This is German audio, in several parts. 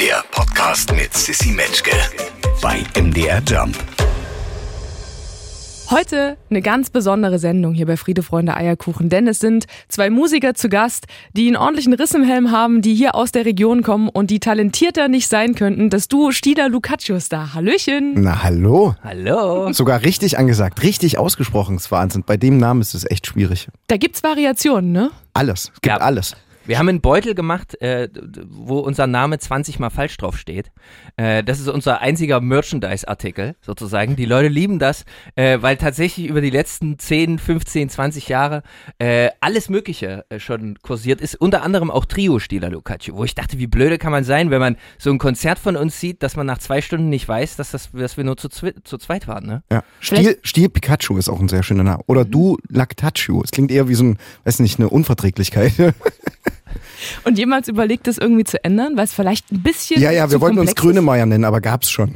Der Podcast mit Sissy Metzke bei MDR Jump. Heute eine ganz besondere Sendung hier bei Friede, Freunde, Eierkuchen, denn es sind zwei Musiker zu Gast, die einen ordentlichen Riss im Helm haben, die hier aus der Region kommen und die talentierter nicht sein könnten. Das Duo Stida Lucaccius da. Hallöchen. Na hallo. Hallo. Sogar richtig angesagt, richtig ausgesprochen. ist Wahnsinn. Bei dem Namen ist es echt schwierig. Da gibt's Variationen, ne? Alles. Es gibt Ja. alles. Wir haben einen Beutel gemacht, äh, wo unser Name 20 mal falsch drauf steht. Äh, das ist unser einziger Merchandise-Artikel sozusagen. Die Leute lieben das, äh, weil tatsächlich über die letzten 10, 15, 20 Jahre äh, alles Mögliche äh, schon kursiert ist. Unter anderem auch Trio-Stila Lucaccio, wo ich dachte, wie blöde kann man sein, wenn man so ein Konzert von uns sieht, dass man nach zwei Stunden nicht weiß, dass, das, dass wir nur zu, zwi- zu zweit waren. Ne? Ja. Stiel, Stiel Pikachu ist auch ein sehr schöner Name. Oder du Lactaccio. Es klingt eher wie so ein, weiß nicht, eine Unverträglichkeit. Und jemals überlegt, das irgendwie zu ändern, weil es vielleicht ein bisschen. ja, ja, zu wir wollten uns Grönemeyer nennen, aber gab's schon.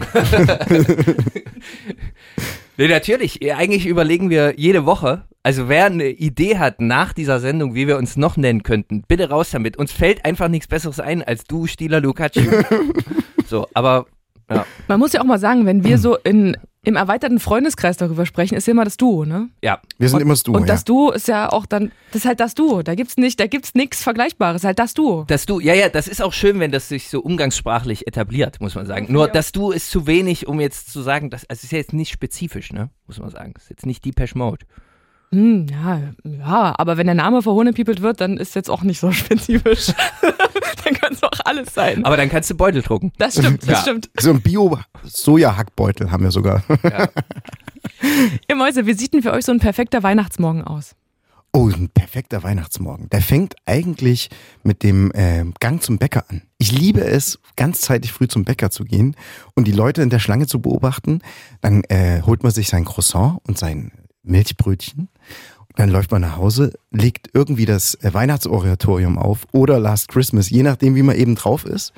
Nee, natürlich. Eigentlich überlegen wir jede Woche. Also wer eine Idee hat nach dieser Sendung, wie wir uns noch nennen könnten, bitte raus damit. Uns fällt einfach nichts Besseres ein als du, Stieler Lucacci. so, aber ja. Man muss ja auch mal sagen, wenn wir so in, im erweiterten Freundeskreis darüber sprechen, ist ja immer das Duo, ne? ja. Wir sind und, immer das Duo, Und ja. das Duo ist ja auch dann, das ist halt das Duo. Da gibt's nicht, da gibt's nichts Vergleichbares, halt das Duo. Das du, ja, ja, das ist auch schön, wenn das sich so umgangssprachlich etabliert, muss man sagen. Nur das du ist zu wenig, um jetzt zu sagen, das, also es ist ja jetzt nicht spezifisch, ne? Muss man sagen. Es ist jetzt nicht Depeche Mode. Hm, ja, ja, aber wenn der Name verhohnepiepelt wird, dann ist jetzt auch nicht so spezifisch. Dann kann es auch alles sein. Aber dann kannst du Beutel drucken. Das stimmt, das Ja. stimmt. So ein Bio-Soja-Hackbeutel haben wir sogar. Ihr Mäuse, wie sieht denn für euch so ein perfekter Weihnachtsmorgen aus? Oh, ein perfekter Weihnachtsmorgen. Der fängt eigentlich mit dem äh, Gang zum Bäcker an. Ich liebe es, ganz zeitig früh zum Bäcker zu gehen und die Leute in der Schlange zu beobachten. Dann äh, holt man sich sein Croissant und sein Milchbrötchen. Dann läuft man nach Hause, legt irgendwie das äh, Weihnachtsoratorium auf oder Last Christmas, je nachdem, wie man eben drauf ist.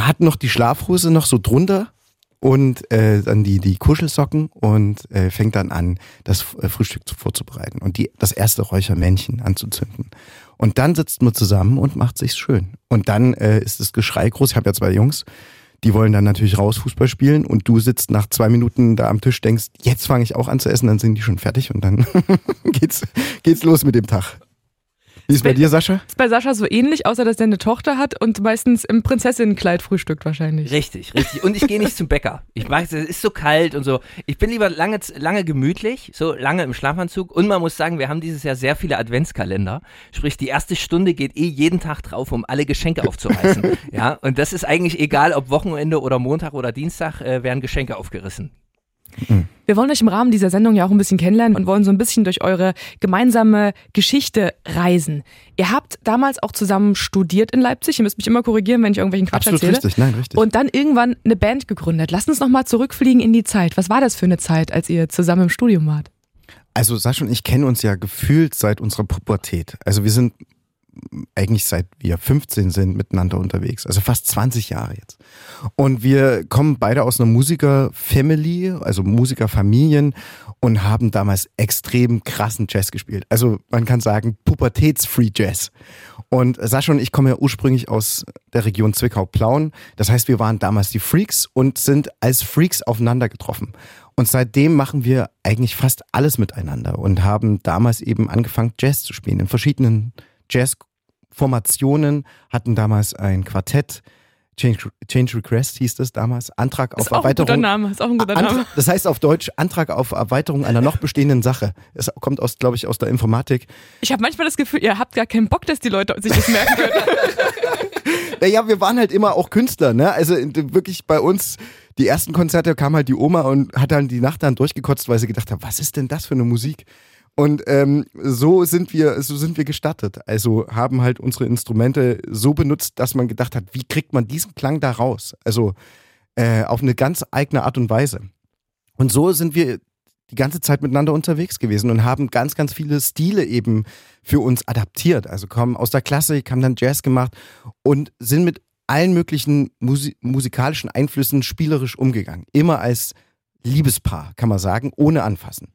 Hat noch die Schlafhose noch so drunter und äh, dann die, die Kuschelsocken und äh, fängt dann an, das äh, Frühstück zu, vorzubereiten und die, das erste Räuchermännchen anzuzünden. Und dann sitzt man zusammen und macht sich's schön. Und dann äh, ist das Geschrei groß. Ich habe ja zwei Jungs, die wollen dann natürlich raus Fußball spielen und du sitzt nach zwei Minuten da am Tisch, denkst, jetzt fange ich auch an zu essen, dann sind die schon fertig und dann geht's, geht's los mit dem Tag. Wie ist bei dir, Sascha? Ist bei Sascha so ähnlich, außer dass der eine Tochter hat und meistens im Prinzessinnenkleid frühstückt wahrscheinlich. Richtig, richtig. Und ich gehe nicht zum Bäcker. Ich mag es, es ist so kalt und so. Ich bin lieber lange, lange gemütlich, so lange im Schlafanzug. Und man muss sagen, wir haben dieses Jahr sehr viele Adventskalender. Sprich, die erste Stunde geht eh jeden Tag drauf, um alle Geschenke aufzureißen. ja, und das ist eigentlich egal, ob Wochenende oder Montag oder Dienstag, äh, werden Geschenke aufgerissen. Wir wollen euch im Rahmen dieser Sendung ja auch ein bisschen kennenlernen und wollen so ein bisschen durch eure gemeinsame Geschichte reisen. Ihr habt damals auch zusammen studiert in Leipzig. Ihr müsst mich immer korrigieren, wenn ich irgendwelchen Quatsch Absolut erzähle. richtig, nein, richtig. Und dann irgendwann eine Band gegründet. Lasst uns nochmal zurückfliegen in die Zeit. Was war das für eine Zeit, als ihr zusammen im Studium wart? Also Sascha und ich kennen uns ja gefühlt seit unserer Pubertät. Also wir sind eigentlich seit wir 15 sind miteinander unterwegs. Also fast 20 Jahre jetzt. Und wir kommen beide aus einer Musiker-Family, also Musikerfamilien und haben damals extrem krassen Jazz gespielt. Also man kann sagen Pubertäts-Free Jazz. Und Sascha und ich kommen ja ursprünglich aus der Region Zwickau-Plauen. Das heißt, wir waren damals die Freaks und sind als Freaks aufeinander getroffen. Und seitdem machen wir eigentlich fast alles miteinander und haben damals eben angefangen, Jazz zu spielen in verschiedenen Jazz-Formationen, hatten damals ein Quartett, Change, Change Request hieß das damals, Antrag auf Ist auch ein guter Erweiterung. Name. Ist auch ein guter Antrag, Name. das heißt auf Deutsch Antrag auf Erweiterung einer noch bestehenden Sache. Es kommt aus, glaube ich, aus der Informatik. Ich habe manchmal das Gefühl, ihr habt gar keinen Bock, dass die Leute sich das merken können. Naja, wir waren halt immer auch Künstler, ne? Also in- wirklich bei uns, die ersten Konzerte kam halt die Oma und hat dann die Nacht dann durchgekotzt, weil sie gedacht hat, was ist denn das für eine Musik? Und ähm, so sind wir, so sind wir gestartet. Also haben halt unsere Instrumente so benutzt, dass man gedacht hat, wie kriegt man diesen Klang da raus? Also äh, auf eine ganz eigene Art und Weise. Und so sind wir die ganze Zeit miteinander unterwegs gewesen und haben ganz, ganz viele Stile eben für uns adaptiert. Also kommen aus der Klassik, haben dann Jazz gemacht und sind mit allen möglichen Musi musikalischen Einflüssen spielerisch umgegangen. Immer als Liebespaar, kann man sagen, ohne anfassen.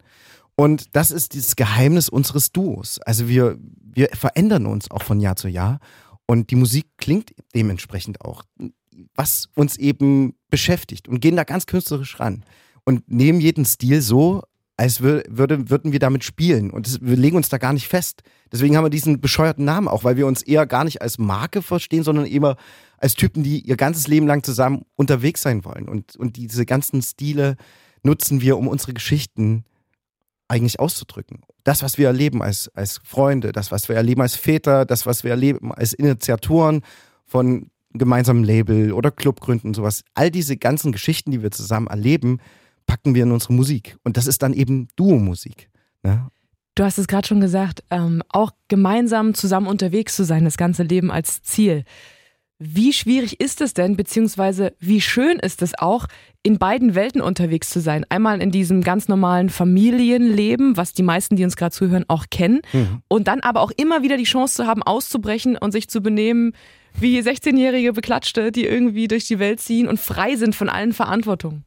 Und das ist das Geheimnis unseres Duos. Also wir, wir verändern uns auch von Jahr zu Jahr und die Musik klingt dementsprechend auch. was uns eben beschäftigt und gehen da ganz künstlerisch ran und nehmen jeden Stil so, als würde, würden wir damit spielen. Und das, wir legen uns da gar nicht fest. Deswegen haben wir diesen bescheuerten Namen auch, weil wir uns eher gar nicht als Marke verstehen, sondern eher als Typen, die ihr ganzes Leben lang zusammen unterwegs sein wollen. Und, und diese ganzen Stile nutzen wir, um unsere Geschichten eigentlich auszudrücken. Das, was wir erleben als, als Freunde, das, was wir erleben als Väter, das, was wir erleben als Initiatoren von gemeinsamen Label oder Clubgründen sowas. All diese ganzen Geschichten, die wir zusammen erleben, packen wir in unsere Musik. Und das ist dann eben Duo-Musik. Ne? Du hast es gerade schon gesagt, ähm, auch gemeinsam zusammen unterwegs zu sein, das ganze Leben als Ziel. Wie schwierig ist es denn, beziehungsweise wie schön ist es auch, in beiden Welten unterwegs zu sein? Einmal in diesem ganz normalen Familienleben, was die meisten, die uns gerade zuhören, auch kennen. Mhm. Und dann aber auch immer wieder die Chance zu haben, auszubrechen und sich zu benehmen wie 16-jährige Beklatschte, die irgendwie durch die Welt ziehen und frei sind von allen Verantwortungen.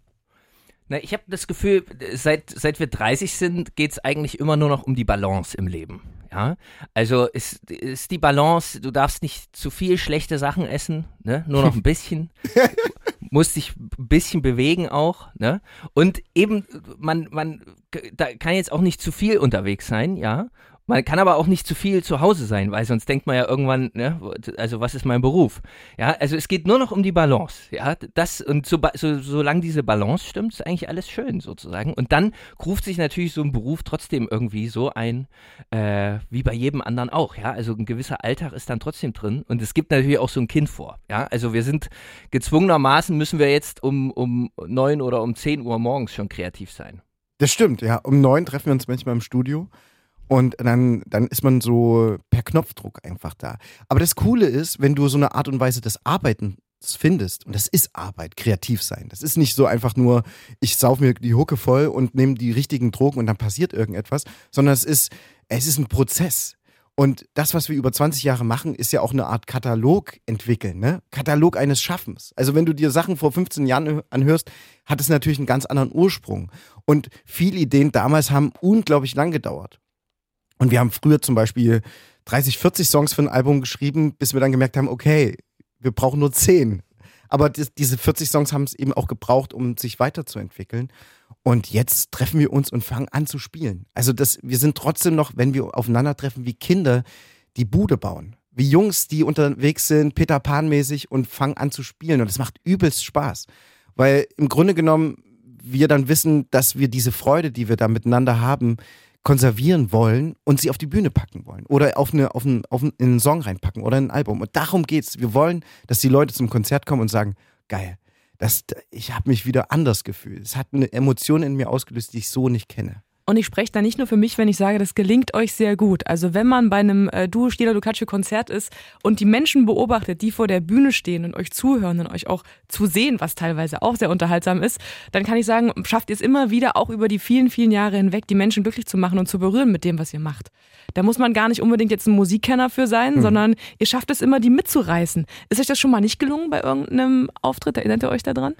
Na, ich habe das Gefühl, seit, seit wir 30 sind, geht es eigentlich immer nur noch um die Balance im Leben. Ja, also ist, ist die Balance, du darfst nicht zu viel schlechte Sachen essen, ne? nur noch ein bisschen. musst dich ein bisschen bewegen auch, ne? Und eben, man, man da kann jetzt auch nicht zu viel unterwegs sein, ja. Man kann aber auch nicht zu viel zu Hause sein, weil sonst denkt man ja irgendwann, ne, also was ist mein Beruf? Ja, also es geht nur noch um die Balance. Ja, das und so, so, solange diese Balance stimmt, ist eigentlich alles schön sozusagen. Und dann ruft sich natürlich so ein Beruf trotzdem irgendwie so ein, äh, wie bei jedem anderen auch. Ja, also ein gewisser Alltag ist dann trotzdem drin. Und es gibt natürlich auch so ein Kind vor. Ja, also wir sind gezwungenermaßen müssen wir jetzt um um neun oder um zehn Uhr morgens schon kreativ sein. Das stimmt. Ja, um neun treffen wir uns manchmal im Studio. Und dann, dann ist man so per Knopfdruck einfach da. Aber das Coole ist, wenn du so eine Art und Weise des Arbeitens findest, und das ist Arbeit, kreativ sein. Das ist nicht so einfach nur, ich sauf mir die Hucke voll und nehme die richtigen Drogen und dann passiert irgendetwas, sondern es ist, es ist ein Prozess. Und das, was wir über 20 Jahre machen, ist ja auch eine Art Katalog entwickeln, ne? Katalog eines Schaffens. Also wenn du dir Sachen vor 15 Jahren anhörst, hat es natürlich einen ganz anderen Ursprung. Und viele Ideen damals haben unglaublich lang gedauert. Und wir haben früher zum Beispiel 30, 40 Songs für ein Album geschrieben, bis wir dann gemerkt haben, okay, wir brauchen nur 10. Aber das, diese 40 Songs haben es eben auch gebraucht, um sich weiterzuentwickeln. Und jetzt treffen wir uns und fangen an zu spielen. Also das, wir sind trotzdem noch, wenn wir aufeinandertreffen, wie Kinder, die Bude bauen. Wie Jungs, die unterwegs sind, Peter Pan-mäßig und fangen an zu spielen. Und es macht übelst Spaß. Weil im Grunde genommen wir dann wissen, dass wir diese Freude, die wir da miteinander haben, konservieren wollen und sie auf die Bühne packen wollen oder auf, eine, auf, einen, auf einen, in einen Song reinpacken oder in ein Album. Und darum geht's. Wir wollen, dass die Leute zum Konzert kommen und sagen, geil, das, ich habe mich wieder anders gefühlt. Es hat eine Emotion in mir ausgelöst, die ich so nicht kenne. Und ich spreche da nicht nur für mich, wenn ich sage, das gelingt euch sehr gut. Also wenn man bei einem äh, Duo Stila Ducaccio Konzert ist und die Menschen beobachtet, die vor der Bühne stehen und euch zuhören und euch auch zu sehen, was teilweise auch sehr unterhaltsam ist, dann kann ich sagen, schafft ihr es immer wieder auch über die vielen, vielen Jahre hinweg, die Menschen glücklich zu machen und zu berühren mit dem, was ihr macht. Da muss man gar nicht unbedingt jetzt ein Musikkenner für sein, mhm. sondern ihr schafft es immer, die mitzureißen. Ist euch das schon mal nicht gelungen bei irgendeinem Auftritt? Erinnert ihr euch daran?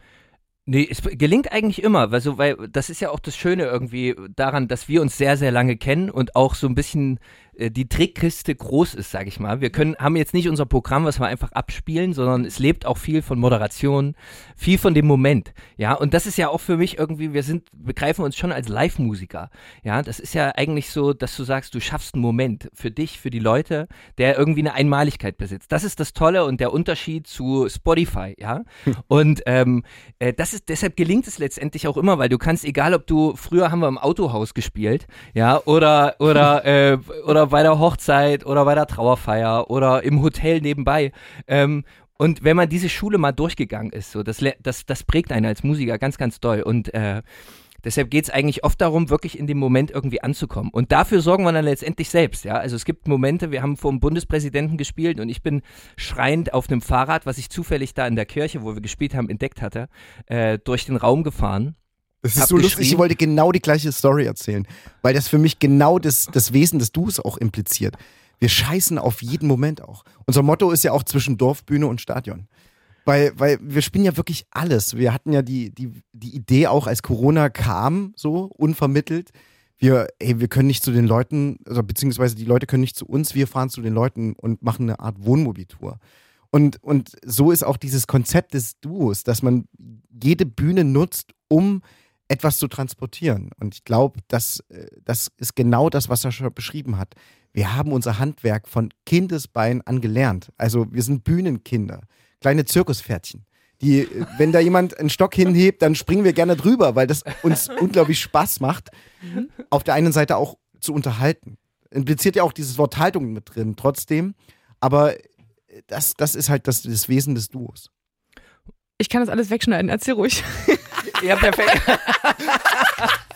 Nee, es gelingt eigentlich immer, weil, so, weil das ist ja auch das Schöne irgendwie daran, dass wir uns sehr, sehr lange kennen und auch so ein bisschen die Trickkiste groß ist, sage ich mal. Wir können, haben jetzt nicht unser Programm, was wir einfach abspielen, sondern es lebt auch viel von Moderation, viel von dem Moment. Ja, und das ist ja auch für mich irgendwie, wir sind, begreifen uns schon als Live-Musiker. Ja, das ist ja eigentlich so, dass du sagst, du schaffst einen Moment für dich, für die Leute, der irgendwie eine Einmaligkeit besitzt. Das ist das Tolle und der Unterschied zu Spotify, ja. und ähm, äh, das ist, deshalb gelingt es letztendlich auch immer, weil du kannst, egal ob du, früher haben wir im Autohaus gespielt, ja, oder, oder, äh, oder bei der Hochzeit oder bei der Trauerfeier oder im Hotel nebenbei. Ähm, und wenn man diese Schule mal durchgegangen ist, so, das, das, das prägt einen als Musiker ganz, ganz doll. Und äh, deshalb geht es eigentlich oft darum, wirklich in dem Moment irgendwie anzukommen. Und dafür sorgen wir dann letztendlich selbst. Ja? Also es gibt Momente, wir haben vor dem Bundespräsidenten gespielt und ich bin schreiend auf einem Fahrrad, was ich zufällig da in der Kirche, wo wir gespielt haben, entdeckt hatte, äh, durch den Raum gefahren. Das ist so lustig, ich wollte genau die gleiche Story erzählen, weil das für mich genau das, das Wesen des Du's auch impliziert. Wir scheißen auf jeden Moment auch. Unser Motto ist ja auch zwischen Dorfbühne und Stadion. Weil, weil wir spielen ja wirklich alles. Wir hatten ja die, die, die Idee auch, als Corona kam, so unvermittelt. Wir, ey, wir können nicht zu den Leuten, also beziehungsweise die Leute können nicht zu uns, wir fahren zu den Leuten und machen eine Art Wohnmobiltour. Und, und so ist auch dieses Konzept des Duos, dass man jede Bühne nutzt, um etwas zu transportieren. Und ich glaube, das, äh, das ist genau das, was er schon beschrieben hat. Wir haben unser Handwerk von Kindesbein an gelernt. Also wir sind Bühnenkinder, kleine Zirkuspferdchen. Die, äh, wenn da jemand einen Stock hinhebt, dann springen wir gerne drüber, weil das uns unglaublich Spaß macht, auf der einen Seite auch zu unterhalten. Impliziert ja auch dieses Wort Haltung mit drin, trotzdem. Aber das, das ist halt das, das Wesen des Duos. Ich kann das alles wegschneiden, erzähl ruhig. Ja, perfekt.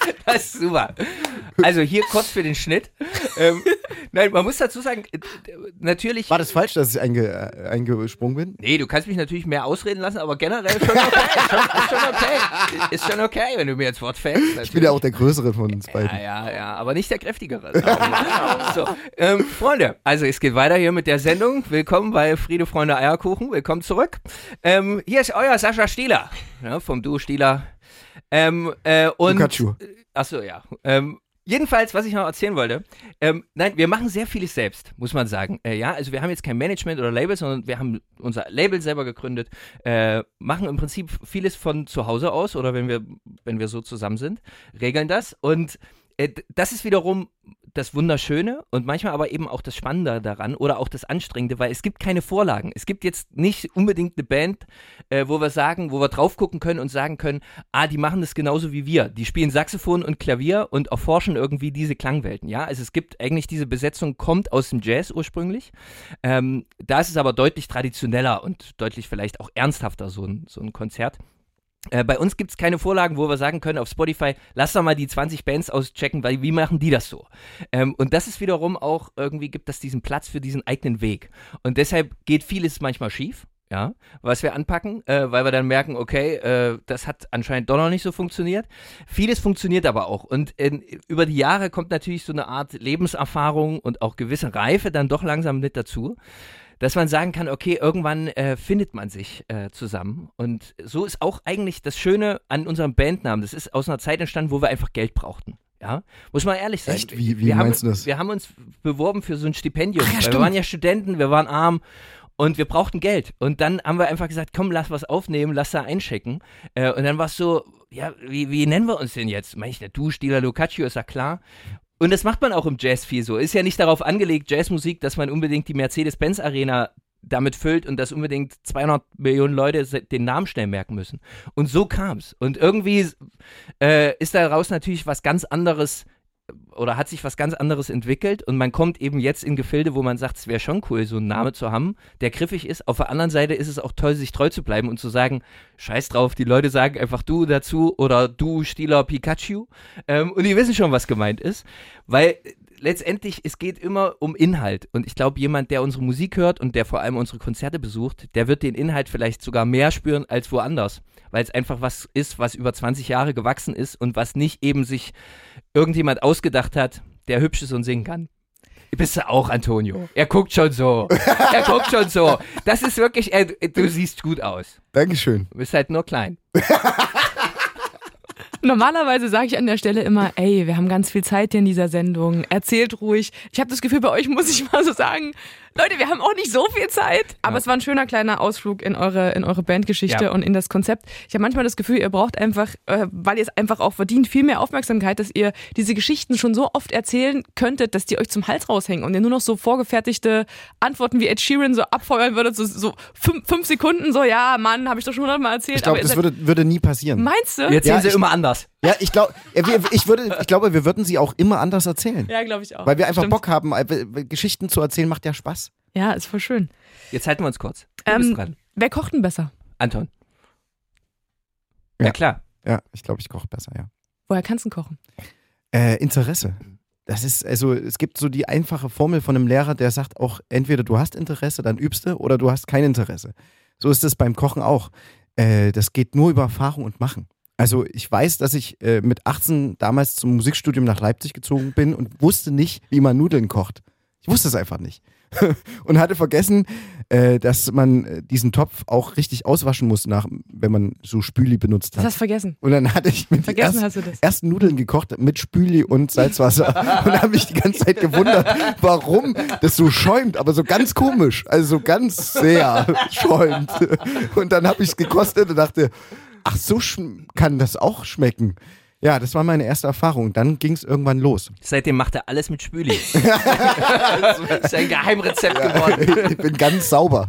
Das ist super. Also hier kurz für den Schnitt. Ähm, nein, man muss dazu sagen, natürlich. War das falsch, dass ich einge, äh, eingesprungen bin? Nee, du kannst mich natürlich mehr ausreden lassen, aber generell schon okay. schon, ist schon okay. Ist schon okay, wenn du mir jetzt Wort fällst. Ich bin ja auch der Größere von uns beiden. Ja, ja, ja, aber nicht der kräftigere. so, ähm, Freunde, also es geht weiter hier mit der Sendung. Willkommen bei Friede, Freunde, Eierkuchen. Willkommen zurück. Ähm, hier ist euer Sascha Stieler ja, vom Duo Stieler. Ähm, äh, und, Pikachu. Achso, ja. Ähm, Jedenfalls, was ich noch erzählen wollte, ähm, nein, wir machen sehr vieles selbst, muss man sagen. Äh, ja, also wir haben jetzt kein Management oder Label, sondern wir haben unser Label selber gegründet, äh, machen im Prinzip vieles von zu Hause aus oder wenn wir, wenn wir so zusammen sind, regeln das und äh, das ist wiederum das Wunderschöne und manchmal aber eben auch das Spannende daran oder auch das Anstrengende, weil es gibt keine Vorlagen. Es gibt jetzt nicht unbedingt eine Band, äh, wo wir sagen, wo wir drauf gucken können und sagen können, ah, die machen das genauso wie wir. Die spielen Saxophon und Klavier und erforschen irgendwie diese Klangwelten. Ja, also es gibt eigentlich diese Besetzung kommt aus dem Jazz ursprünglich. Ähm, da ist es aber deutlich traditioneller und deutlich vielleicht auch ernsthafter so ein, so ein Konzert. Äh, bei uns gibt es keine Vorlagen, wo wir sagen können auf Spotify, lass doch mal die 20 Bands auschecken, weil wie machen die das so? Ähm, und das ist wiederum auch, irgendwie gibt das diesen Platz für diesen eigenen Weg. Und deshalb geht vieles manchmal schief. Ja, was wir anpacken, äh, weil wir dann merken, okay, äh, das hat anscheinend doch noch nicht so funktioniert. Vieles funktioniert aber auch. Und in, über die Jahre kommt natürlich so eine Art Lebenserfahrung und auch gewisse Reife dann doch langsam mit dazu dass man sagen kann, okay, irgendwann äh, findet man sich äh, zusammen. Und so ist auch eigentlich das Schöne an unserem Bandnamen. Das ist aus einer Zeit entstanden, wo wir einfach Geld brauchten. Ja, muss man ehrlich sein. Echt? Wie- wie wir meinst haben, du das? Wir haben uns beworben für so ein Stipendium. Ach ja, wir waren ja Studenten, wir waren arm und wir brauchten Geld. Und dann haben wir einfach gesagt, komm, lass was aufnehmen, lass da einschicken. Äh, und dann war es so, ja, wie, wie nennen wir uns denn jetzt? Meine ich, der Du, Stieler Lucaccio, ist ja klar. Und das macht man auch im Jazz viel so. Ist ja nicht darauf angelegt, Jazzmusik, dass man unbedingt die Mercedes-Benz-Arena damit füllt und dass unbedingt 200 Millionen Leute den Namen schnell merken müssen. Und so kam's. Und irgendwie äh, ist daraus natürlich was ganz anderes oder hat sich was ganz anderes entwickelt und man kommt eben jetzt in Gefilde, wo man sagt, es wäre schon cool, so einen Namen zu haben, der griffig ist. Auf der anderen Seite ist es auch toll, sich treu zu bleiben und zu sagen, scheiß drauf, die Leute sagen einfach du dazu oder du Stieler Pikachu ähm, und die wissen schon, was gemeint ist, weil letztendlich, es geht immer um Inhalt. Und ich glaube, jemand, der unsere Musik hört und der vor allem unsere Konzerte besucht, der wird den Inhalt vielleicht sogar mehr spüren als woanders. Weil es einfach was ist, was über 20 Jahre gewachsen ist und was nicht eben sich irgendjemand ausgedacht hat, der hübsch ist und singen kann. Bist du auch, Antonio? Er guckt schon so. Er guckt schon so. Das ist wirklich, er, du siehst gut aus. Dankeschön. Du bist halt nur klein. Normalerweise sage ich an der Stelle immer, ey, wir haben ganz viel Zeit hier in dieser Sendung. Erzählt ruhig. Ich habe das Gefühl, bei euch muss ich mal so sagen, Leute, wir haben auch nicht so viel Zeit. Aber Ja. es war ein schöner kleiner Ausflug in eure, in eure Bandgeschichte Ja. und in das Konzept. Ich habe manchmal das Gefühl, ihr braucht einfach, äh, weil ihr es einfach auch verdient, viel mehr Aufmerksamkeit, dass ihr diese Geschichten schon so oft erzählen könntet, dass die euch zum Hals raushängen und ihr nur noch so vorgefertigte Antworten wie Ed Sheeran so abfeuern würdet, so, so fünf, fünf Sekunden, so, ja, Mann, habe ich doch schon hundertmal erzählt. Ich glaube, das würde, würde nie passieren. Meinst du? Wir erzählen Ja, sie ich- immer anders. Ja, ich glaube, ich, würde, ich glaube, wir würden sie auch immer anders erzählen. Ja, glaube ich auch. Weil wir einfach Stimmt. Bock haben, äh, Geschichten zu erzählen, macht ja Spaß. Ja, ist voll schön. Jetzt halten wir uns kurz. Du Ähm, bist dran. Wer kocht denn besser? Anton. Ja, Ja. klar. Ja, ich glaube, ich koche besser, ja. Woher kannst du denn kochen? Äh, Interesse. Das ist, also, es gibt so die einfache Formel von einem Lehrer, der sagt auch, entweder du hast Interesse, dann übst du, oder du hast kein Interesse. So ist es beim Kochen auch. Äh, das geht nur über Erfahrung und Machen. Also ich weiß, dass ich äh, mit 18 damals zum Musikstudium nach Leipzig gezogen bin und wusste nicht, wie man Nudeln kocht. Ich wusste es einfach nicht. und hatte vergessen, äh, dass man äh, diesen Topf auch richtig auswaschen muss, nach, wenn man so Spüli benutzt Das hat. hast du vergessen. Und dann hatte ich mit Vergessen erst, hast du das. ersten Nudeln gekocht mit Spüli und Salzwasser und habe mich die ganze Zeit gewundert, warum das so schäumt, aber so ganz komisch, also so ganz sehr schäumt. Und dann habe ich es gekostet und dachte, ach so kann das auch schmecken. Ja, das war meine erste Erfahrung. Dann ging es irgendwann los. Seitdem macht er alles mit Spüli. das ist ein Geheimrezept geworden. Ich bin ganz sauber.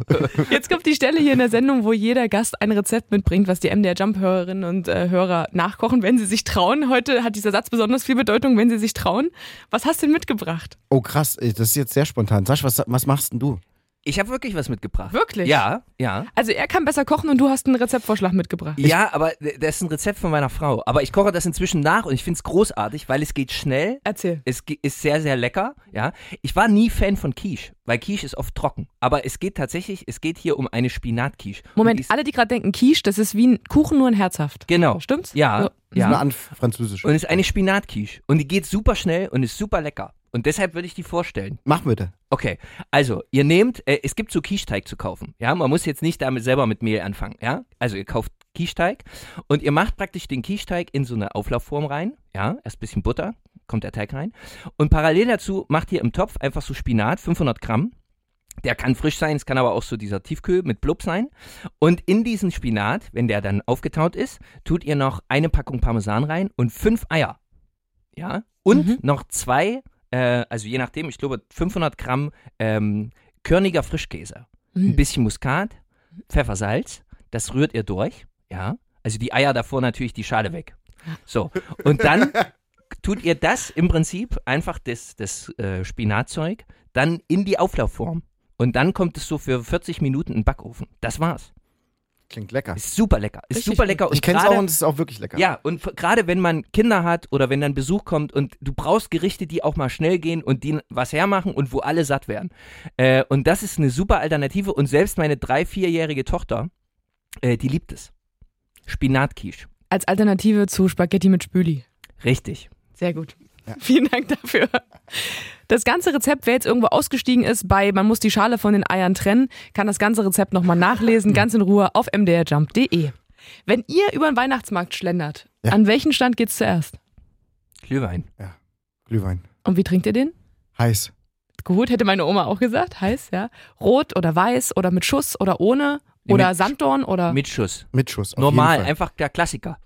Jetzt kommt die Stelle hier in der Sendung, wo jeder Gast ein Rezept mitbringt, was die MDR Jump-Hörerinnen und äh, Hörer nachkochen, wenn sie sich trauen. Heute hat dieser Satz besonders viel Bedeutung, wenn sie sich trauen. Was hast du denn mitgebracht? Oh krass, das ist jetzt sehr spontan. Sasch, was, was machst denn du? Ich habe wirklich was mitgebracht. Wirklich? Ja, ja. Also er kann besser kochen und du hast einen Rezeptvorschlag mitgebracht. Ja, aber das ist ein Rezept von meiner Frau. Aber ich koche das inzwischen nach und ich finde es großartig, weil es geht schnell. Erzähl. Es ist sehr, sehr lecker, ja. Ich war nie Fan von Quiche, weil Quiche ist oft trocken. Aber es geht tatsächlich, es geht hier um eine Spinatquiche. Moment, die ist, alle, die gerade denken, Quiche, das ist wie ein Kuchen, nur in herzhaft. Genau. Stimmt's? Ja, So. Das ist eine ja. Art Französisch. Und es ist eine Spinatquiche. Und die geht super schnell und ist super lecker. Und deshalb würde ich die vorstellen. Mach bitte. Okay, also ihr nehmt, äh, es gibt so Quiche-Teig zu kaufen. Ja, man muss jetzt nicht damit selber mit Mehl anfangen. Ja, also ihr kauft Quiche-Teig und ihr macht praktisch den Quiche-Teig in so eine Auflaufform rein. Ja, erst ein bisschen Butter, kommt der Teig rein. Und parallel dazu macht ihr im Topf einfach so Spinat, 500 Gramm. Der kann frisch sein, es kann aber auch so dieser Tiefkühl mit Blub sein. Und in diesen Spinat, wenn der dann aufgetaut ist, tut ihr noch eine Packung Parmesan rein und fünf Eier. Ja, und Mhm. noch zwei, äh, also je nachdem, ich glaube 500 Gramm ähm, körniger Frischkäse. Ein Mhm. bisschen Muskat, Pfeffer, Salz. Das rührt ihr durch. Ja, also die Eier davor natürlich die Schale weg. So, und dann tut ihr das im Prinzip einfach das, das äh, Spinatzeug dann in die Auflaufform. Und dann kommt es so für 40 Minuten in den Backofen. Das war's. Klingt lecker. Ist super lecker. Ist Richtig super lecker. Und Ich kenne es auch und es ist auch wirklich lecker. ja, und gerade wenn man Kinder hat oder wenn dann Besuch kommt und du brauchst Gerichte, die auch mal schnell gehen und die was hermachen und wo alle satt werden. Äh, und das ist eine super Alternative und selbst meine drei-, vierjährige Tochter, äh, die liebt es. Spinatquiche. Als Alternative zu Spaghetti mit Spüli. Richtig. Sehr gut. Vielen Dank dafür. Das ganze Rezept, wer jetzt irgendwo ausgestiegen ist bei Man muss die Schale von den Eiern trennen, kann das ganze Rezept nochmal nachlesen, ganz in Ruhe auf mdrjump.de. Wenn ihr über den Weihnachtsmarkt schlendert, Ja. an welchen Stand geht's zuerst? Glühwein. Glühwein. Und wie trinkt ihr den? Heiß. Gut, hätte meine Oma auch gesagt. Heiß, ja. Rot oder weiß oder mit Schuss oder ohne oder mit- Sanddorn oder mit, Mit Schuss. Mit Schuss. Normal, einfach der Klassiker.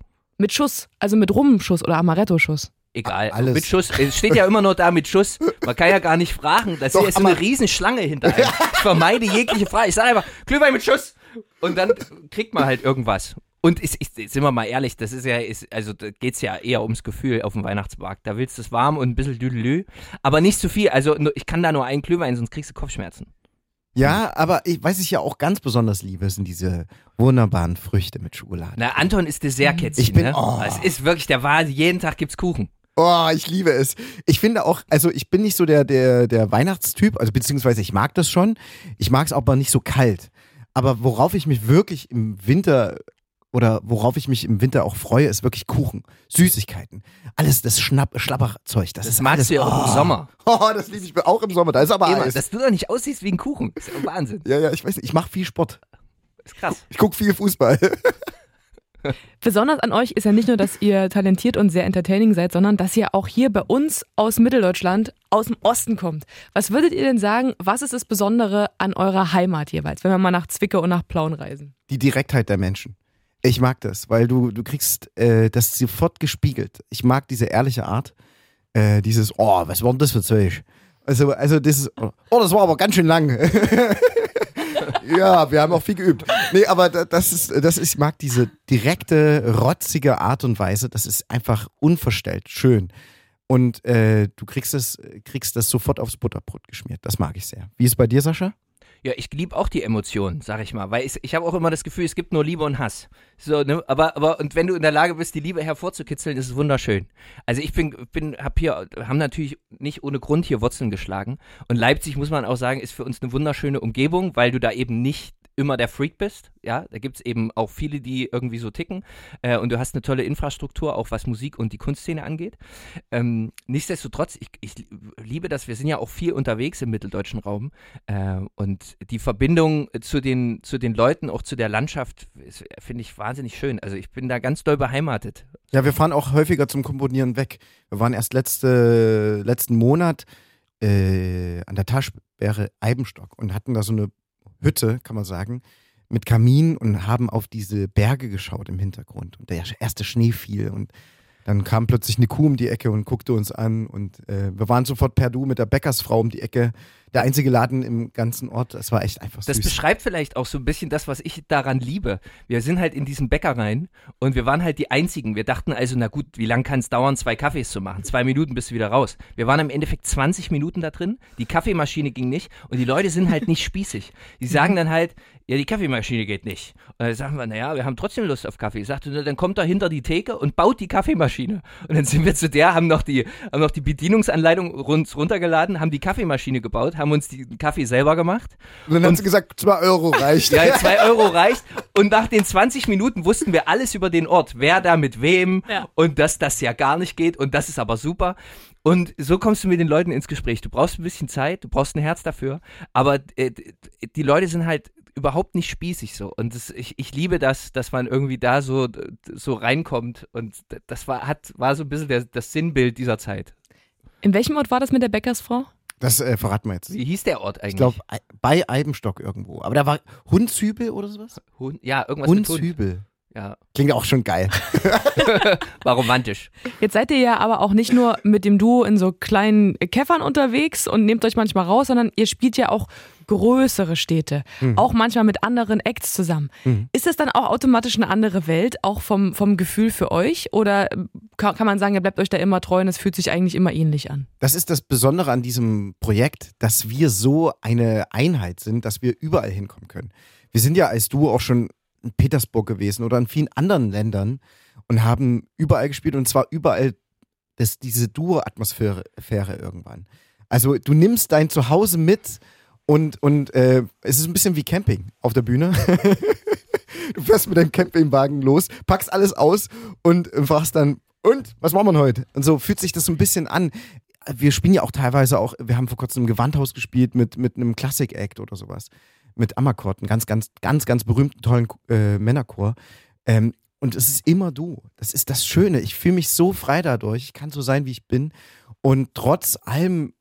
Schuss, also mit Rumschuss oder Amaretto-Schuss. Egal. Alles. Mit Schuss. Es steht ja immer nur da mit Schuss. Man kann ja gar nicht fragen. Das Doch, hier ist so eine Riesenschlange hinter einem. Ich vermeide jegliche Frage. Ich sage einfach, Glühwein mit Schuss. Und dann kriegt man halt irgendwas. Und ist, ist, sind wir mal ehrlich, das ist ja, ist, also da geht's ja eher ums Gefühl auf dem Weihnachtsmarkt. Da willst du es warm und ein bisschen düdelü. Aber nicht zu viel. Also ich kann da nur einen Glühwein, sonst kriegst du Kopfschmerzen. Ja, aber ich, was ich ja auch ganz besonders liebe, sind diese wunderbaren Früchte mit Schokolade. Na, Anton ist Dessertkätzchen, Ich bin- ne? oh. Es ist wirklich der Wahl, jeden Tag gibt's Kuchen. Oh, ich liebe es. Ich finde auch, also ich bin nicht so der, der, der Weihnachtstyp, also beziehungsweise ich mag das schon. Ich mag es aber nicht so kalt. Aber worauf ich mich wirklich im Winter oder worauf ich mich im Winter auch freue, ist wirklich Kuchen, Süßigkeiten. Alles das Schnapp, Schlapperzeug. Das, Das ist magst alles, du ja auch oh. im Sommer. Oh, das liebe ich auch im Sommer. Da ist aber Immer, Eis. dass du doch nicht aussiehst wie ein Kuchen. Das ist ja Wahnsinn. ja, ja, ich weiß nicht. Ich mache viel Sport. Das ist krass. Ich gucke viel Fußball. Besonders an euch ist ja nicht nur, dass ihr talentiert und sehr entertaining seid, sondern dass ihr auch hier bei uns aus Mitteldeutschland, aus dem Osten kommt. Was würdet ihr denn sagen, was ist das Besondere an eurer Heimat jeweils, wenn wir mal nach Zwickau und nach Plauen reisen? Die Direktheit der Menschen. Ich mag das, weil du, du kriegst äh, das sofort gespiegelt. Ich mag diese ehrliche Art. Äh, dieses, oh, was war denn das für Zeug? Also, also das oh, das war aber ganz schön lang. ja, wir haben auch viel geübt. Nee, aber da- das ist, das ist, ich mag diese direkte, rotzige Art und Weise. Das ist einfach unverstellt, schön. Und äh, du kriegst das, kriegst das sofort aufs Butterbrot geschmiert. Das mag ich sehr. Wie ist es bei dir, Sascha? Ja, ich liebe auch die Emotionen, sag ich mal, weil ich, ich habe auch immer das Gefühl, es gibt nur Liebe und Hass. So, ne? Aber, aber und wenn du in der Lage bist, die Liebe hervorzukitzeln, ist es wunderschön. Also ich bin, bin, hab hier, haben natürlich nicht ohne Grund hier Wurzeln geschlagen. Und Leipzig muss man auch sagen, ist für uns eine wunderschöne Umgebung, weil du da eben nicht immer der Freak bist. Ja, da gibt es eben auch viele, die irgendwie so ticken. Äh, und du hast eine tolle Infrastruktur, auch was Musik und die Kunstszene angeht. Ähm, nichtsdestotrotz, ich, ich liebe das, wir sind ja auch viel unterwegs im mitteldeutschen Raum. Äh, und die Verbindung zu den, zu den Leuten, auch zu der Landschaft, finde ich wahnsinnig schön. Also ich bin da ganz doll beheimatet. Ja, wir fahren auch häufiger zum Komponieren weg. Wir waren erst letzte, letzten Monat äh, an der Taschbäre Eibenstock und hatten da so eine Hütte, kann man sagen, mit Kamin und haben auf diese Berge geschaut im Hintergrund. Und der erste Schnee fiel und dann kam plötzlich eine Kuh um die Ecke und guckte uns an und äh, wir waren sofort per Du mit der Bäckersfrau um die Ecke. Der einzige Laden im ganzen Ort. Es war echt einfach süß. Das beschreibt vielleicht auch so ein bisschen das, was ich daran liebe. Wir sind halt in diesen Bäcker rein und wir waren halt die Einzigen. Wir dachten also, na gut, wie lange kann es dauern, zwei Kaffees zu machen? Zwei Minuten bist du wieder raus. Wir waren im Endeffekt 20 Minuten da drin. Die Kaffeemaschine ging nicht und die Leute sind halt nicht spießig. Die sagen dann halt, ja, die Kaffeemaschine geht nicht. Und dann sagen wir, naja, wir haben trotzdem Lust auf Kaffee. Ich sagte, dann kommt da hinter die Theke und baut die Kaffeemaschine. Und dann sind wir zu der, haben noch die, haben noch die Bedienungsanleitung runtergeladen, haben die Kaffeemaschine gebaut, haben uns den Kaffee selber gemacht. Und dann und, haben sie gesagt, zwei Euro reicht. ja, zwei Euro reicht. Und nach den 20 Minuten wussten wir alles über den Ort, wer da mit wem ja. und dass das ja gar nicht geht und das ist aber super. Und so kommst du mit den Leuten ins Gespräch. Du brauchst ein bisschen Zeit, du brauchst ein Herz dafür, aber äh, die Leute sind halt überhaupt nicht spießig so. Und das, ich, ich liebe das, dass man irgendwie da so, so reinkommt. Und das war, hat, war so ein bisschen der, das Sinnbild dieser Zeit. In welchem Ort war das mit der Bäckersfrau? Das äh, verraten wir jetzt. Wie hieß der Ort eigentlich? Ich glaube, bei Eibenstock irgendwo. Aber da war Hundshübel oder sowas? Hund, ja, irgendwas Hundshübel. mit Hund. Ja. Klingt auch schon geil. War romantisch. Jetzt seid ihr ja aber auch nicht nur mit dem Duo in so kleinen Käffern unterwegs und nehmt euch manchmal raus, sondern ihr spielt ja auch größere Städte, mhm. auch manchmal mit anderen Acts zusammen. Mhm. Ist das dann auch automatisch eine andere Welt, auch vom, vom Gefühl für euch? Oder kann, kann man sagen, ihr bleibt euch da immer treu und es fühlt sich eigentlich immer ähnlich an? Das ist das Besondere an diesem Projekt, dass wir so eine Einheit sind, dass wir überall hinkommen können. Wir sind ja als Duo auch schon in Petersburg gewesen oder in vielen anderen Ländern und haben überall gespielt und zwar überall das, diese Duo-Atmosphäre irgendwann. Also du nimmst dein Zuhause mit und, und äh, es ist ein bisschen wie Camping auf der Bühne. du fährst mit deinem Campingwagen los, packst alles aus und fragst dann, und was machen wir heute? Und so fühlt sich das so ein bisschen an. Wir spielen ja auch teilweise auch, wir haben vor kurzem im Gewandhaus gespielt mit, mit einem Classic-Act oder sowas. Mit Amakord, einen ganz, ganz, ganz, ganz berühmten, tollen äh, Männerchor. Ähm, und es ist immer du. Das ist das Schöne. Ich fühle mich so frei dadurch. Ich kann so sein, wie ich bin. Und trotz allem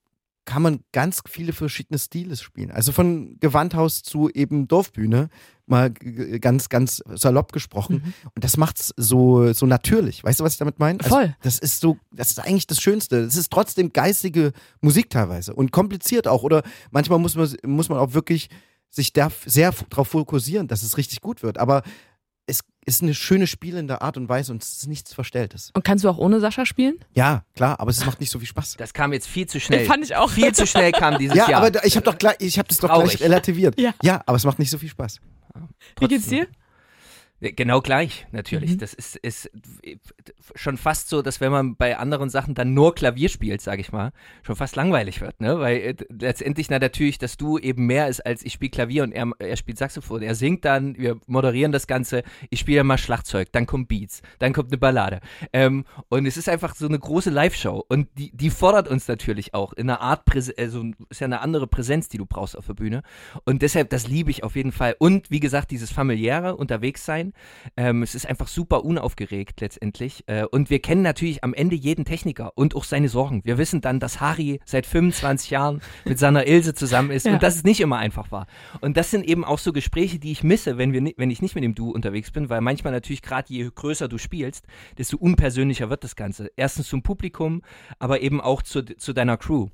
kann man ganz viele verschiedene Stile spielen. Also von Gewandhaus zu eben Dorfbühne, mal ganz, ganz salopp gesprochen. Mhm. Und das macht's so, so natürlich. Weißt du, was ich damit meine? Also, Voll. Das ist so, das ist eigentlich das Schönste. Es ist trotzdem geistige Musik teilweise und kompliziert auch. Oder manchmal muss man, muss man auch wirklich sich sehr darauf fokussieren, dass es richtig gut wird. Aber es ist eine schöne spielende Art und Weise und es ist nichts Verstelltes. Und kannst du auch ohne Sascha spielen? Ja, klar, aber es macht nicht so viel Spaß. Das kam jetzt viel zu schnell. fand ich auch. Viel zu schnell kam dieses ja, Jahr. Ja, aber ich habe doch gleich, ich habe das doch Traurig. gleich relativiert. Ja. ja, aber es macht nicht so viel Spaß. Wie geht's dir? Genau gleich, natürlich. Mhm. Das ist, ist schon fast so, dass wenn man bei anderen Sachen dann nur Klavier spielt, sage ich mal, schon fast langweilig wird, ne? Weil äh, letztendlich na, natürlich, dass du eben mehr ist als ich spiele Klavier und er, er spielt Saxophon. Er singt dann, wir moderieren das Ganze, ich spiele mal Schlagzeug, dann kommt Beats, dann kommt eine Ballade. Ähm, und es ist einfach so eine große Live-Show und die, die fordert uns natürlich auch in einer Art, Präse also ist ja eine andere Präsenz, die du brauchst auf der Bühne. Und deshalb, das liebe ich auf jeden Fall. Und wie gesagt, dieses familiäre unterwegs sein. Ähm, es ist einfach super unaufgeregt letztendlich. Äh, und wir kennen natürlich am Ende jeden Techniker und auch seine Sorgen. Wir wissen dann, dass Harry seit 25 Jahren mit seiner Ilse zusammen ist ja. und dass es nicht immer einfach war. Und das sind eben auch so Gespräche, die ich misse, wenn, wir, wenn ich nicht mit dem Du unterwegs bin, weil manchmal natürlich gerade je größer du spielst, desto unpersönlicher wird das Ganze. Erstens zum Publikum, aber eben auch zu, zu deiner Crew.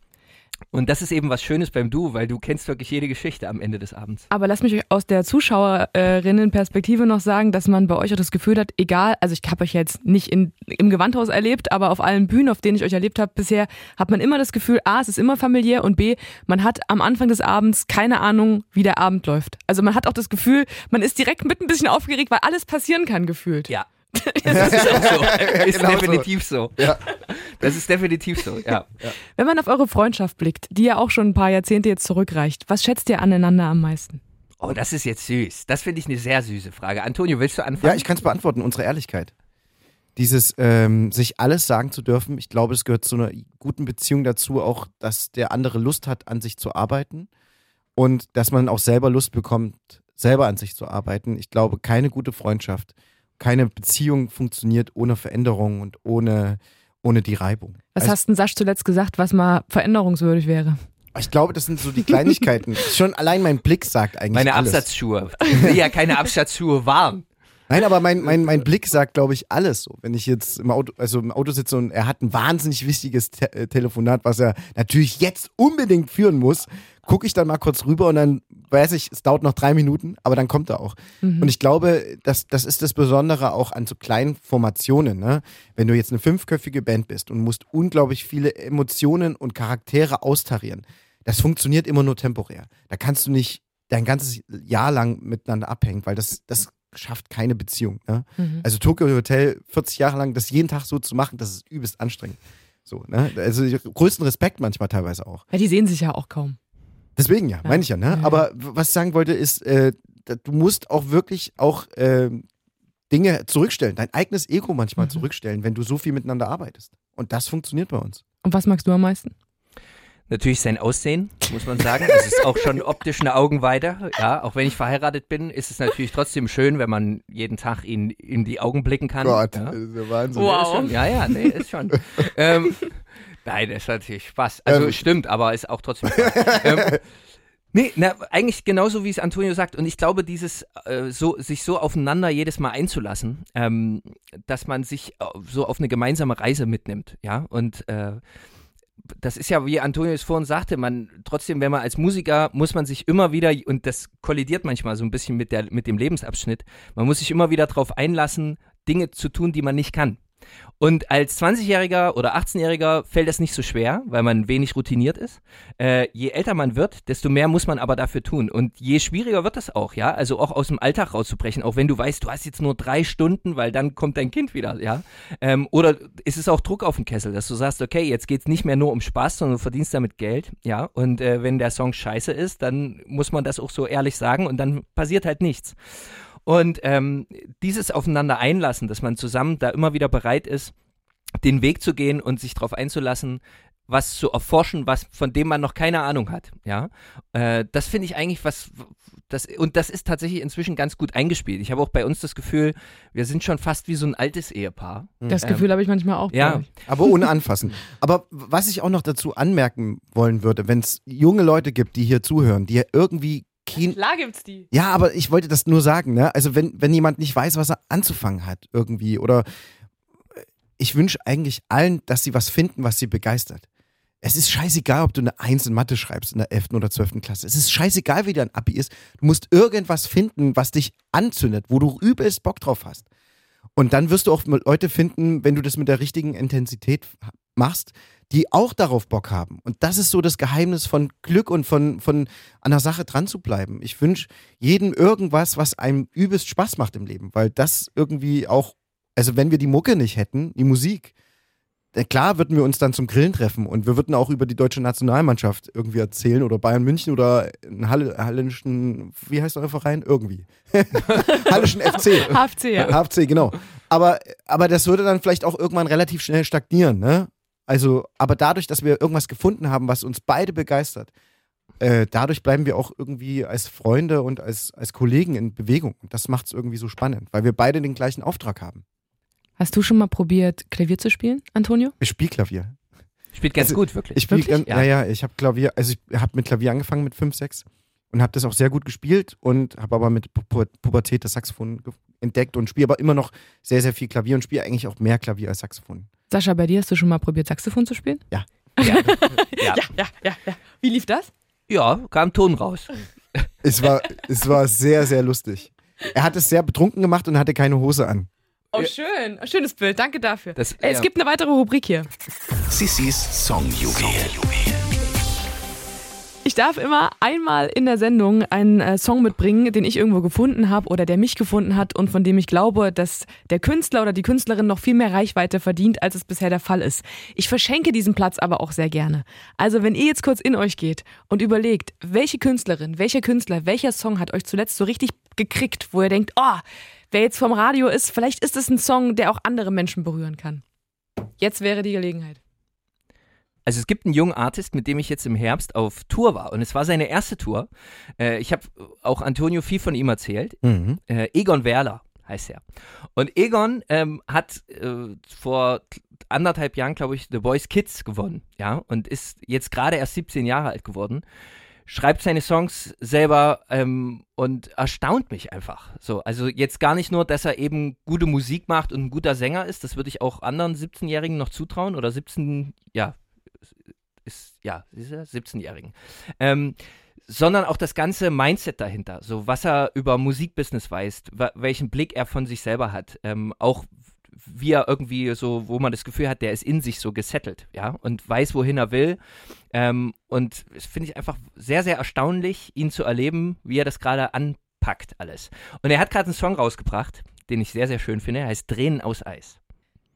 Und das ist eben was Schönes beim Du, weil du kennst wirklich jede Geschichte am Ende des Abends. Aber lass mich aus der Zuschauerinnenperspektive noch sagen, dass man bei euch auch das Gefühl hat, egal, also ich habe euch jetzt nicht in, im Gewandhaus erlebt, aber auf allen Bühnen, auf denen ich euch erlebt habe bisher, hat man immer das Gefühl, A, es ist immer familiär und B, man hat am Anfang des Abends keine Ahnung, wie der Abend läuft. Also man hat auch das Gefühl, man ist direkt mit ein bisschen aufgeregt, weil alles passieren kann gefühlt. Ja, das ist auch so. Ist genau definitiv so. so. Ja. Das ist definitiv so, ja. ja. Wenn man auf eure Freundschaft blickt, die ja auch schon ein paar Jahrzehnte jetzt zurückreicht, was schätzt ihr aneinander am meisten? Oh, das ist jetzt süß. Das finde ich eine sehr süße Frage. Antonio, willst du anfangen? Ja, ich kann es beantworten, unsere Ehrlichkeit. Dieses, ähm, sich alles sagen zu dürfen, ich glaube, es gehört zu einer guten Beziehung dazu, auch, dass der andere Lust hat, an sich zu arbeiten und dass man auch selber Lust bekommt, selber an sich zu arbeiten. Ich glaube, keine gute Freundschaft, keine Beziehung funktioniert ohne Veränderung und ohne, ohne die Reibung. Was Also- hast denn Sasch zuletzt gesagt, was mal veränderungswürdig wäre? Ich glaube, das sind so die Kleinigkeiten. Schon allein mein Blick sagt eigentlich Meine alles. Absatzschuhe. Ich will ja keine Absatzschuhe warm. Nein, aber mein, mein, mein Blick sagt, glaube ich, alles. So, wenn ich jetzt im Auto, also im Auto sitze und er hat ein wahnsinnig wichtiges Te äh, Telefonat, was er natürlich jetzt unbedingt führen muss, gucke ich dann mal kurz rüber und dann weiß ich, es dauert noch drei Minuten, aber dann kommt er auch. Und ich glaube, das, das ist das Besondere auch an so kleinen Formationen. Ne? Wenn du jetzt eine fünfköpfige Band bist und musst unglaublich viele Emotionen und Charaktere austarieren, das funktioniert immer nur temporär. Da kannst du nicht dein ganzes Jahr lang miteinander abhängen, weil das, das schafft keine Beziehung. Ne? Also Tokyo Hotel 40 Jahre lang, das jeden Tag so zu machen, das ist übelst anstrengend. So, ne? Also größten Respekt manchmal teilweise auch. Ja, die sehen sich ja auch kaum. Deswegen ja, meine ich ja, ne? Ja. Aber was ich sagen wollte, ist, äh, du musst auch wirklich auch ähm, Dinge zurückstellen, dein eigenes Ego manchmal zurückstellen, wenn du so viel miteinander arbeitest. Und das funktioniert bei uns. Und was magst du am meisten? Natürlich sein Aussehen, muss man sagen. Das ist auch schon optisch eine Augenweide. Ja, auch wenn ich verheiratet bin, ist es natürlich trotzdem schön, wenn man jeden Tag ihn in die Augen blicken kann. ja. ist der Wahnsinn. Wow. Ja, ja, nee, ist schon. ähm, nein, das ist natürlich Spaß. Also Ähm. stimmt, aber ist auch trotzdem Spaß. ähm, nee, na, eigentlich genauso wie es Antonio sagt. Und ich glaube, dieses äh, so, sich so aufeinander jedes Mal einzulassen, ähm, dass man sich äh, so auf eine gemeinsame Reise mitnimmt, ja. Und äh, das ist ja, wie Antonio es vorhin sagte, man trotzdem, wenn man als Musiker muss man sich immer wieder, und das kollidiert manchmal so ein bisschen mit, der, mit dem Lebensabschnitt, man muss sich immer wieder darauf einlassen, Dinge zu tun, die man nicht kann. Und als 20-Jähriger oder 18-Jähriger fällt das nicht so schwer, weil man wenig routiniert ist. Äh, je älter man wird, desto mehr muss man aber dafür tun. Und je schwieriger wird das auch, ja. Also auch aus dem Alltag rauszubrechen, auch wenn du weißt, du hast jetzt nur drei Stunden, weil dann kommt dein Kind wieder, ja. Ähm, oder ist es auch Druck auf den Kessel, dass du sagst, okay, jetzt geht's nicht mehr nur um Spaß, sondern du verdienst damit Geld, ja. Und äh, wenn der Song scheiße ist, dann muss man das auch so ehrlich sagen und dann passiert halt nichts. Und ähm, dieses Aufeinander einlassen, dass man zusammen da immer wieder bereit ist, den Weg zu gehen und sich darauf einzulassen, was zu erforschen, was von dem man noch keine Ahnung hat, ja, äh, das finde ich eigentlich was, das und das ist tatsächlich inzwischen ganz gut eingespielt. Ich habe auch bei uns das Gefühl, wir sind schon fast wie so ein altes Ehepaar. Das Ähm, Gefühl habe ich manchmal auch. ja. Aber ohne anfassen. Aber was ich auch noch dazu anmerken wollen würde, wenn es junge Leute gibt, die hier zuhören, die irgendwie kein, Klar gibt's die. Ja, aber ich wollte das nur sagen, ne? Also wenn, wenn jemand nicht weiß, was er anzufangen hat irgendwie oder äh, ich wünsche eigentlich allen, dass sie was finden, was sie begeistert. Es ist scheißegal, ob du eine Eins in Mathe schreibst in der 11. oder 12. Klasse. Es ist scheißegal, wie dein Abi ist. Du musst irgendwas finden, was dich anzündet, wo du übelst Bock drauf hast. Und dann wirst du auch Leute finden, wenn du das mit der richtigen Intensität machst, die auch darauf Bock haben. Und das ist so das Geheimnis von Glück und von, von an der Sache dran zu bleiben. Ich wünsche jedem irgendwas, was einem übelst Spaß macht im Leben, weil das irgendwie auch, also wenn wir die Mucke nicht hätten, die Musik, dann klar würden wir uns dann zum Grillen treffen und wir würden auch über die deutsche Nationalmannschaft irgendwie erzählen oder Bayern München oder einen Halle, hallischen, wie heißt der Verein? Irgendwie. Hallischen FC. HFC, ja. HFC, genau. Aber, aber das würde dann vielleicht auch irgendwann relativ schnell stagnieren, ne? Also, aber dadurch, dass wir irgendwas gefunden haben, was uns beide begeistert, äh, dadurch bleiben wir auch irgendwie als Freunde und als, als Kollegen in Bewegung. Und das macht es irgendwie so spannend, weil wir beide den gleichen Auftrag haben. Hast du schon mal probiert, Klavier zu spielen, Antonio? Ich spiele Klavier. Spielt ganz Also, gut, wirklich. Ich spiele ja, ja, ich habe Klavier, also ich habe mit Klavier angefangen mit 5, 6 und habe das auch sehr gut gespielt und habe aber mit Pu Pu Pubertät das Saxophon entdeckt und spiele aber immer noch sehr, sehr viel Klavier und spiele eigentlich auch mehr Klavier als Saxophon. Sascha, bei dir hast du schon mal probiert, Saxophon zu spielen? ja. ja, ja, ja, ja. Wie lief das? ja, kam Ton raus. Es war, es war sehr, sehr lustig. Er hat es sehr betrunken gemacht und hatte keine Hose an. Oh, schön. Schönes Bild. Danke dafür. Das- Äh, es ja. gibt eine weitere Rubrik hier. Sissys Songjuwel. Ich Ich darf immer einmal in der Sendung einen äh, Song mitbringen, den ich irgendwo gefunden habe oder der mich gefunden hat und von dem ich glaube, dass der Künstler oder die Künstlerin noch viel mehr Reichweite verdient, als es bisher der Fall ist. Ich verschenke diesen Platz aber auch sehr gerne. Also wenn ihr jetzt kurz in euch geht und überlegt, welche Künstlerin, welcher Künstler, welcher Song hat euch zuletzt so richtig gekriegt, wo ihr denkt, oh, wer jetzt vom Radio ist, vielleicht ist es ein Song, der auch andere Menschen berühren kann. Jetzt wäre die Gelegenheit. Also es gibt einen jungen Artist, mit dem ich jetzt im Herbst auf Tour war und es war seine erste Tour. Äh, ich habe auch Antonio viel von ihm erzählt. Mhm. Äh, Egon Werler heißt er. Und Egon ähm, hat äh, vor anderthalb Jahren, glaube ich, The Voice Kids gewonnen, ja, und ist jetzt gerade erst 17 Jahre alt geworden. Schreibt seine Songs selber ähm, und erstaunt mich einfach. So, also jetzt gar nicht nur, dass er eben gute Musik macht und ein guter Sänger ist, das würde ich auch anderen 17-Jährigen noch zutrauen oder 17, ja, ist, ja, du, 17-Jährigen. Ähm, sondern auch das ganze Mindset dahinter, so was er über Musikbusiness weiß, welchen Blick er von sich selber hat, ähm, auch wie er irgendwie so, wo man das Gefühl hat, der ist in sich so gesettelt, ja, und weiß, wohin er will. Ähm, und das finde ich einfach sehr, sehr erstaunlich, ihn zu erleben, wie er das gerade anpackt alles. Und er hat gerade einen Song rausgebracht, den ich sehr, sehr schön finde, er heißt Tränen aus Eis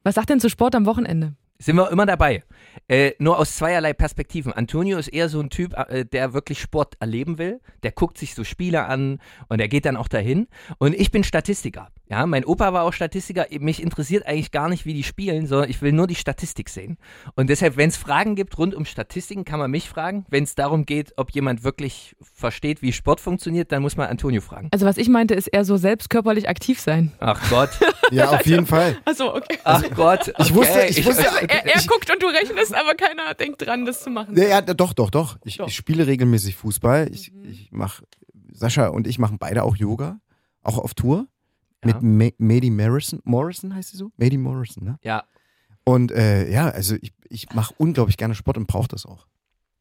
Was sagt denn zu Sport am Wochenende? Sind wir immer dabei. Äh, nur aus zweierlei Perspektiven. Antonio ist eher so ein Typ, äh, der wirklich Sport erleben will. Der guckt sich so Spiele an und der geht dann auch dahin. Und ich bin Statistiker. Ja, mein Opa war auch Statistiker. Mich interessiert eigentlich gar nicht, wie die spielen, sondern ich will nur die Statistik sehen. Und deshalb, wenn es Fragen gibt rund um Statistiken, kann man mich fragen. Wenn es darum geht, ob jemand wirklich versteht, wie Sport funktioniert, dann muss man Antonio fragen. Also was ich meinte, ist eher so selbst körperlich aktiv sein. Ach Gott, Ja, auf jeden Fall. Also okay. ach Gott. Ich wusste, okay. ich wusste, Er, er ich, guckt und du rechnest, aber keiner denkt dran, das zu machen. ja, ja, doch, doch, doch. Ich, Doch. ich spiele regelmäßig Fußball. Ich, ich mache, Sascha und ich machen beide auch Yoga, auch auf Tour. Ja. Mit Ma Maddie Morrison. Morrison heißt sie so? Maddie Morrison, ne? Ja, Und äh, ja, also ich, ich mache unglaublich gerne Sport und brauche das auch.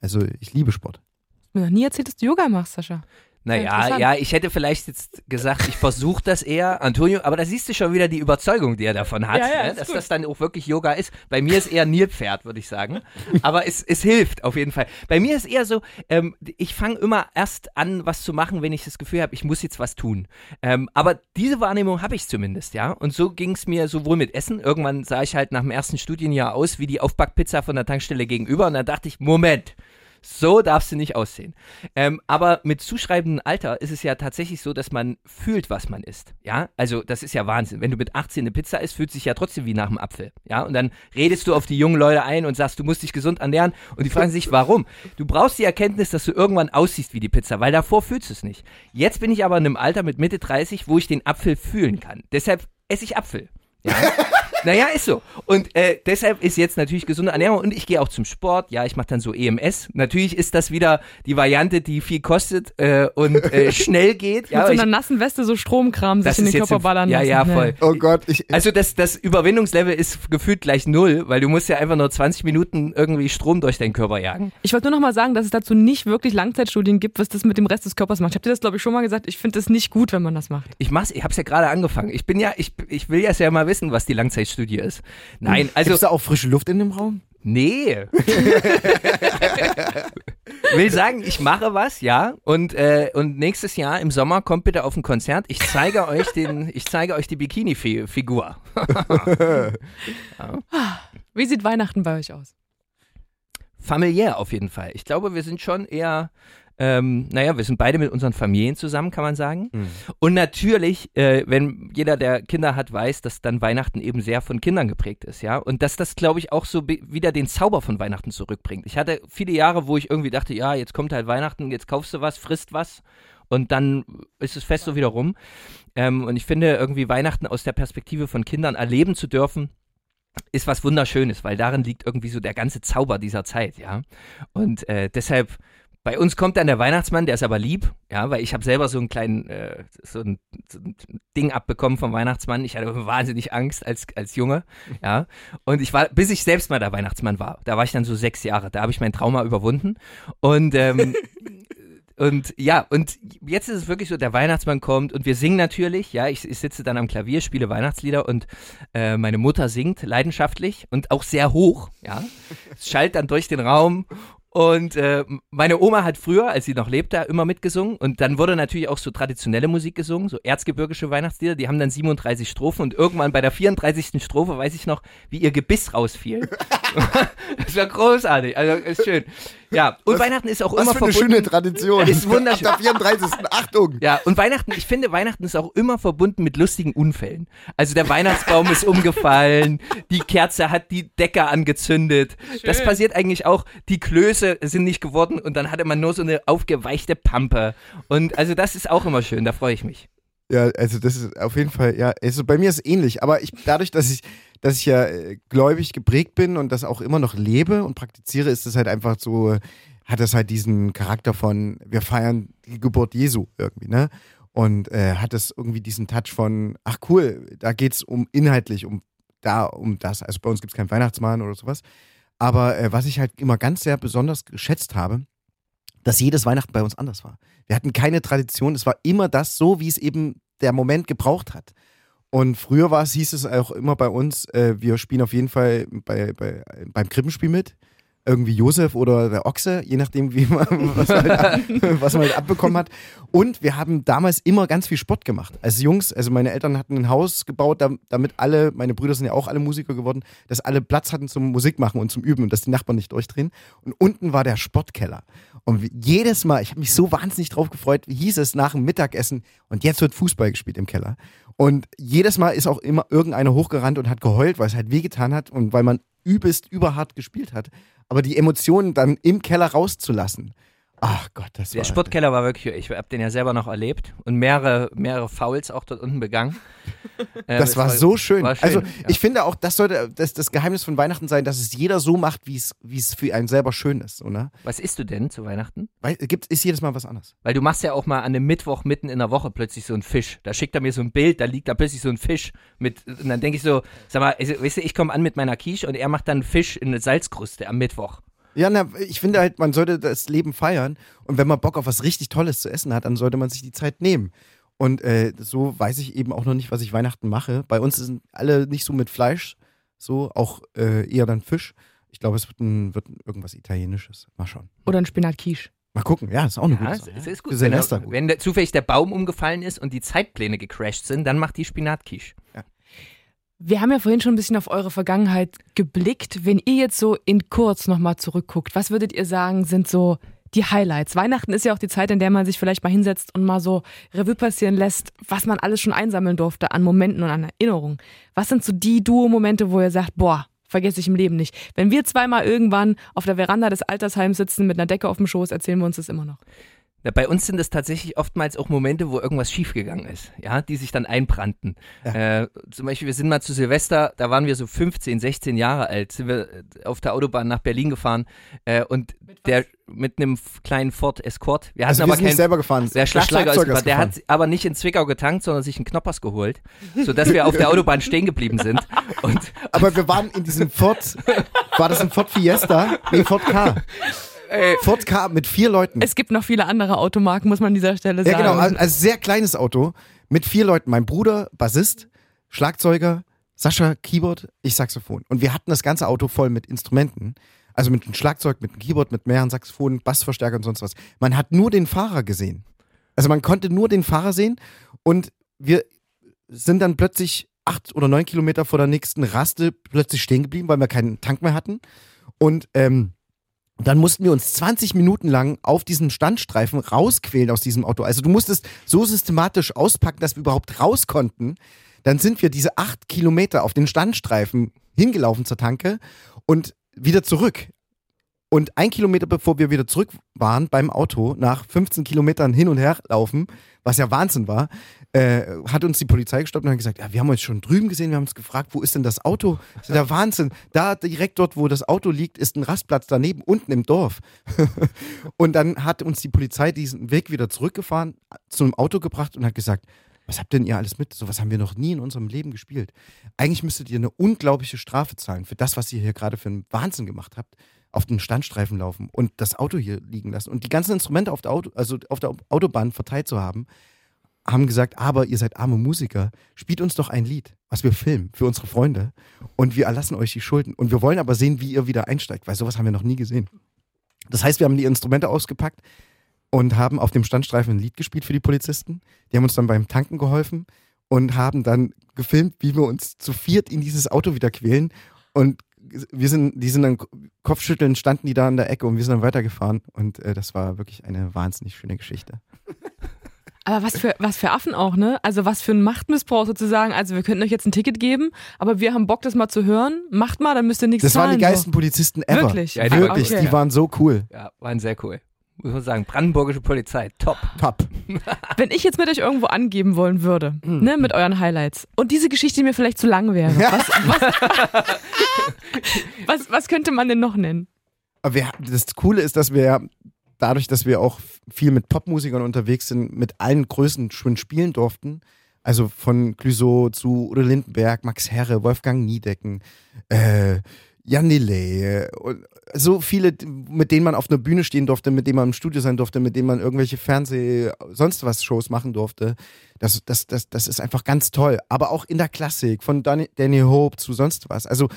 Also ich liebe Sport. Du hast mir noch nie erzählt, dass du Yoga machst, Sascha. Naja, ja, ich hätte vielleicht jetzt gesagt, ich versuche das eher, Antonio, aber da siehst du schon wieder die Überzeugung, die er davon hat, Ja, ja, ne? dass gut. das dann auch wirklich Yoga ist. Bei mir ist eher Nilpferd, würde ich sagen. Aber es, es hilft auf jeden Fall. Bei mir ist eher so, ähm, ich fange immer erst an, was zu machen, wenn ich das Gefühl habe, ich muss jetzt was tun. Ähm, aber diese Wahrnehmung habe ich zumindest, ja. Und so ging es mir sowohl mit Essen. Irgendwann sah ich halt nach dem ersten Studienjahr aus wie die Aufbackpizza von der Tankstelle gegenüber. Und dann dachte ich, Moment. So darfst du nicht aussehen. Ähm, aber mit zuschreibendem Alter ist es ja tatsächlich so, dass man fühlt, was man isst. Ja, also das ist ja Wahnsinn. Wenn du mit 18 eine Pizza isst, fühlt sich ja trotzdem wie nach einem Apfel. Ja, und dann redest du auf die jungen Leute ein und sagst, du musst dich gesund ernähren. Und die fragen sich, warum? Du brauchst die Erkenntnis, dass du irgendwann aussiehst wie die Pizza, weil davor fühlst du es nicht. Jetzt bin ich aber in einem Alter mit Mitte 30, wo ich den Apfel fühlen kann. Deshalb esse ich Apfel. Ja. Naja, ist so. Und äh, deshalb ist jetzt natürlich gesunde Ernährung und ich gehe auch zum Sport. Ja, ich mache dann so EMS. Natürlich ist das wieder die Variante, die viel kostet äh, und äh, schnell geht. Ja, Mit so ich, einer nassen Weste so Stromkram sich in den Körper ballern ja, lassen. ja, voll. Oh Gott, ich, Also das, das Überwindungslevel ist gefühlt gleich null, weil du musst ja einfach nur 20 Minuten irgendwie Strom durch deinen Körper jagen. Ich wollte nur noch mal sagen, dass es dazu nicht wirklich Langzeitstudien gibt, was das mit dem Rest des Körpers macht. Ich habe dir das, glaube ich, schon mal gesagt. Ich finde das nicht gut, wenn man das macht. Ich mach's, ich hab's ja gerade angefangen. Ich bin ja, ich, ich will ja mal wissen, was die Langzeitstudie ist. Nein, also Gibt's da auch frische Luft in dem Raum? Nee. Will sagen, ich mache was, ja. Und, äh, und nächstes Jahr im Sommer kommt bitte auf ein Konzert. Ich zeige euch den, ich zeige euch die Bikini-Figur. Wie sieht Weihnachten bei euch aus? Familiär auf jeden Fall. Ich glaube, wir sind schon eher, ähm, naja, wir sind beide mit unseren Familien zusammen, kann man sagen. Und natürlich, äh, wenn jeder, der Kinder hat, weiß, dass dann Weihnachten eben sehr von Kindern geprägt ist, ja. Und dass das, glaube ich, auch so wieder den Zauber von Weihnachten zurückbringt. Ich hatte viele Jahre, wo ich irgendwie dachte, ja, jetzt kommt halt Weihnachten, jetzt kaufst du was, frisst was und dann ist es fest so wieder rum. Ähm, und ich finde, irgendwie Weihnachten aus der Perspektive von Kindern erleben zu dürfen, ist was Wunderschönes, weil darin liegt irgendwie so der ganze Zauber dieser Zeit, ja. Und äh, deshalb, bei uns kommt dann der Weihnachtsmann, der ist aber lieb, ja, weil ich habe selber so einen kleinen, äh, so, ein, so ein Ding abbekommen vom Weihnachtsmann. Ich hatte wahnsinnig Angst als, als Junge, ja. Und ich war, bis ich selbst mal der Weihnachtsmann war, da war ich dann so sechs Jahre, da habe ich mein Trauma überwunden. Und ähm, und ja, und jetzt ist es wirklich so, der Weihnachtsmann kommt und wir singen natürlich, ja, ich, ich sitze dann am Klavier, spiele Weihnachtslieder und äh, meine Mutter singt leidenschaftlich und auch sehr hoch, ja. Es schallt dann durch den Raum Und äh, meine Oma hat früher, als sie noch lebte, immer mitgesungen. Und dann wurde natürlich auch so traditionelle Musik gesungen, so erzgebirgische Weihnachtslieder. Die haben dann 37 Strophen. Und irgendwann bei der 34. Strophe weiß ich noch, wie ihr Gebiss rausfiel. das war großartig. Also ist schön. Ja, und Was- Weihnachten ist auch Was immer für eine verbunden. schöne Tradition. Ist wunderschön. Ab der 34. Achtung. Ja, und Weihnachten, ich finde, Weihnachten ist auch immer verbunden mit lustigen Unfällen. Also der Weihnachtsbaum ist umgefallen, die Kerze hat die Decke angezündet. Das passiert eigentlich auch. Die Klöße sind nicht geworden und dann hatte man nur so eine aufgeweichte Pampe. Und also das ist auch immer schön, da freue ich mich. Ja, also das ist auf jeden Fall, ja, also bei mir ist es ähnlich, aber ich, dadurch, dass ich, dass ich ja äh, gläubig geprägt bin und das auch immer noch lebe und praktiziere, ist es halt einfach so, hat das halt diesen Charakter von, wir feiern die Geburt Jesu irgendwie, ne? Und äh, hat es irgendwie diesen Touch von, ach cool, da geht's um inhaltlich, um da, um das. Also bei uns gibt's keinen Weihnachtsmann oder sowas. Aber äh, was ich halt immer ganz sehr besonders geschätzt habe, dass jedes Weihnachten bei uns anders war. Wir hatten keine Tradition, es war immer das so, wie es eben der Moment gebraucht hat. Und früher war es, hieß es auch immer bei uns, äh, wir spielen auf jeden Fall bei, bei, beim Krippenspiel mit. Irgendwie Josef oder der Ochse, je nachdem, wie man, was, man halt, was man halt abbekommen hat. Und wir haben damals immer ganz viel Sport gemacht. Als Jungs, also meine Eltern hatten ein Haus gebaut, dam- damit alle, meine Brüder sind ja auch alle Musiker geworden, dass alle Platz hatten zum Musik machen und zum Üben und dass die Nachbarn nicht durchdrehen. Und unten war der Sportkeller. Und jedes Mal, ich habe mich so wahnsinnig drauf gefreut, wie hieß es nach dem Mittagessen und jetzt wird Fußball gespielt im Keller. Und jedes Mal ist auch immer irgendeiner hochgerannt und hat geheult, weil es halt wehgetan hat und weil man übelst überhart gespielt hat. Aber die Emotionen dann im Keller rauszulassen. Ach Gott, das Der war. Sportkeller war wirklich, ich habe den ja selber noch erlebt und mehrere, mehrere Fouls auch dort unten begangen. Äh, Das es war so schön. war schön, also ja. ich finde auch, das sollte das, das Geheimnis von Weihnachten sein, dass es jeder so macht, wie es für einen selber schön ist, oder? Was isst du denn zu Weihnachten? Weil gibt ist jedes Mal was anderes. Weil du machst ja auch mal an einem Mittwoch mitten in der Woche plötzlich so einen Fisch. Da schickt er mir so ein Bild, da liegt da plötzlich so ein Fisch mit, und dann denke ich so, sag mal, also, weißt du, ich komme an mit meiner Quiche und er macht dann Fisch in eine Salzkruste am Mittwoch. Ja, na, ich finde halt, man sollte das Leben feiern und wenn man Bock auf was richtig Tolles zu essen hat, dann sollte man sich die Zeit nehmen. Und äh, so weiß ich eben auch noch nicht, was ich Weihnachten mache. Bei uns sind alle nicht so mit Fleisch, so auch äh, eher dann Fisch. Ich glaube, es wird, ein, wird irgendwas Italienisches. Mal schauen. Oder ein Spinat-Quiche. Mal gucken. Ja, ist auch eine Ja, gute es, Sache. es ist Für gut. Silvester wenn, gut. wenn der, zufällig der Baum umgefallen ist und die Zeitpläne gecrashed sind, dann macht die Spinatquiche. Wir haben ja vorhin schon ein bisschen auf eure Vergangenheit geblickt. Wenn ihr jetzt so in kurz nochmal zurückguckt, was würdet ihr sagen, sind so die Highlights? Weihnachten ist ja auch die Zeit, in der man sich vielleicht mal hinsetzt und mal so Revue passieren lässt, was man alles schon einsammeln durfte an Momenten und an Erinnerungen. Was sind so die Duo-Momente, wo ihr sagt, boah, vergesse ich im Leben nicht. Wenn wir zweimal irgendwann auf der Veranda des Altersheims sitzen mit einer Decke auf dem Schoß, erzählen wir uns das immer noch. Ja, bei uns sind es tatsächlich oftmals auch Momente, wo irgendwas schiefgegangen ist, ja, die sich dann einbrannten. Äh, zum Beispiel, wir sind mal zu Silvester, da waren wir so 15, 16 Jahre alt, sind wir äh, auf der Autobahn nach Berlin gefahren äh, und der mit einem kleinen Ford Escort. Wir hatten Also wir aber nicht selber gefahren. der Schlagzeuger, ist gefahren. der gefahren. hat aber nicht in Zwickau getankt, sondern sich einen Knoppers geholt, sodass wir auf der Autobahn stehen geblieben sind. Und Aber wir waren in diesem Ford. War das ein Ford Fiesta? Nee, Ford K. Ford K mit vier Leuten. Es gibt noch viele andere Automarken, muss man an dieser Stelle Ja, sagen. genau. Also also sehr kleines Auto mit vier Leuten. Mein Bruder, Bassist, Schlagzeuger, Sascha, Keyboard, ich Saxophon. Und wir hatten das ganze Auto voll mit Instrumenten. Also mit einem Schlagzeug, mit einem Keyboard, mit mehreren Saxophonen, Bassverstärker und sonst was. Man hat nur den Fahrer gesehen. Also man konnte nur den Fahrer sehen und wir sind dann plötzlich acht oder neun Kilometer vor der nächsten Raste plötzlich stehen geblieben, weil wir keinen Tank mehr hatten. Und ähm, dann mussten wir uns 20 Minuten lang auf diesen Standstreifen rausquälen aus diesem Auto. Also du musstest so systematisch auspacken, dass wir überhaupt raus konnten. Dann sind wir diese acht Kilometer auf den Standstreifen hingelaufen zur Tanke und wieder zurück. Und ein Kilometer bevor wir wieder zurück waren beim Auto, nach 15 Kilometern hin und her laufen, was ja Wahnsinn war, äh, hat uns die Polizei gestoppt und hat gesagt, ja, wir haben uns schon drüben gesehen, wir haben uns gefragt, wo ist denn das Auto? Das ist der Wahnsinn. Da direkt dort, wo das Auto liegt, ist ein Rastplatz daneben, unten im Dorf. und dann hat uns die Polizei diesen Weg wieder zurückgefahren, zu einem Auto gebracht und hat gesagt, was habt denn ihr alles mit? Sowas haben wir noch nie in unserem Leben gespielt. Eigentlich müsstet ihr eine unglaubliche Strafe zahlen für das, was ihr hier gerade für einen Wahnsinn gemacht habt. Auf den Standstreifen laufen und das Auto hier liegen lassen und die ganzen Instrumente auf der, Auto, also auf der Autobahn verteilt zu haben, haben gesagt, aber ihr seid arme Musiker, spielt uns doch ein Lied, was wir filmen für unsere Freunde und wir erlassen euch die Schulden. Und wir wollen aber sehen, wie ihr wieder einsteigt, weil sowas haben wir noch nie gesehen. Das heißt, wir haben die Instrumente ausgepackt und haben auf dem Standstreifen ein Lied gespielt für die Polizisten. Die haben uns dann beim Tanken geholfen und haben dann gefilmt, wie wir uns zu viert in dieses Auto wieder quälen. Und wir sind, die sind dann Kopfschütteln, standen die da an der Ecke und wir sind dann weitergefahren. Und äh, das war wirklich eine wahnsinnig schöne Geschichte. Aber was für, was für Affen auch, ne? Also was für ein Machtmissbrauch sozusagen. Also wir könnten euch jetzt ein Ticket geben, aber wir haben Bock, das mal zu hören. Macht mal, dann müsst ihr nichts Das zahlen. waren die geilsten Polizisten ever. Wirklich? Ja, die Wirklich, Okay. die waren so cool. Ja, waren sehr cool. Muss man sagen, brandenburgische Polizei, top. Top. Wenn ich jetzt mit euch irgendwo angeben wollen würde, ne, mit euren Highlights und diese Geschichte mir vielleicht zu lang wäre, was, was, was, was könnte man denn noch nennen? Aber wir, das Coole ist, dass wir dadurch, dass wir auch viel mit Popmusikern unterwegs sind, mit allen Größen schon spielen durften. Also von Clouseau zu Udo Lindenberg, Max Herre, Wolfgang Niedecken, äh, Jan Delay, äh, und so viele, mit denen man auf einer Bühne stehen durfte, mit denen man im Studio sein durfte, mit denen man irgendwelche Fernseh-, sonst was Shows machen durfte. Das, das, das, das ist einfach ganz toll. Aber auch in der Klassik, von Danny, Danny Hope zu sonst was. Also,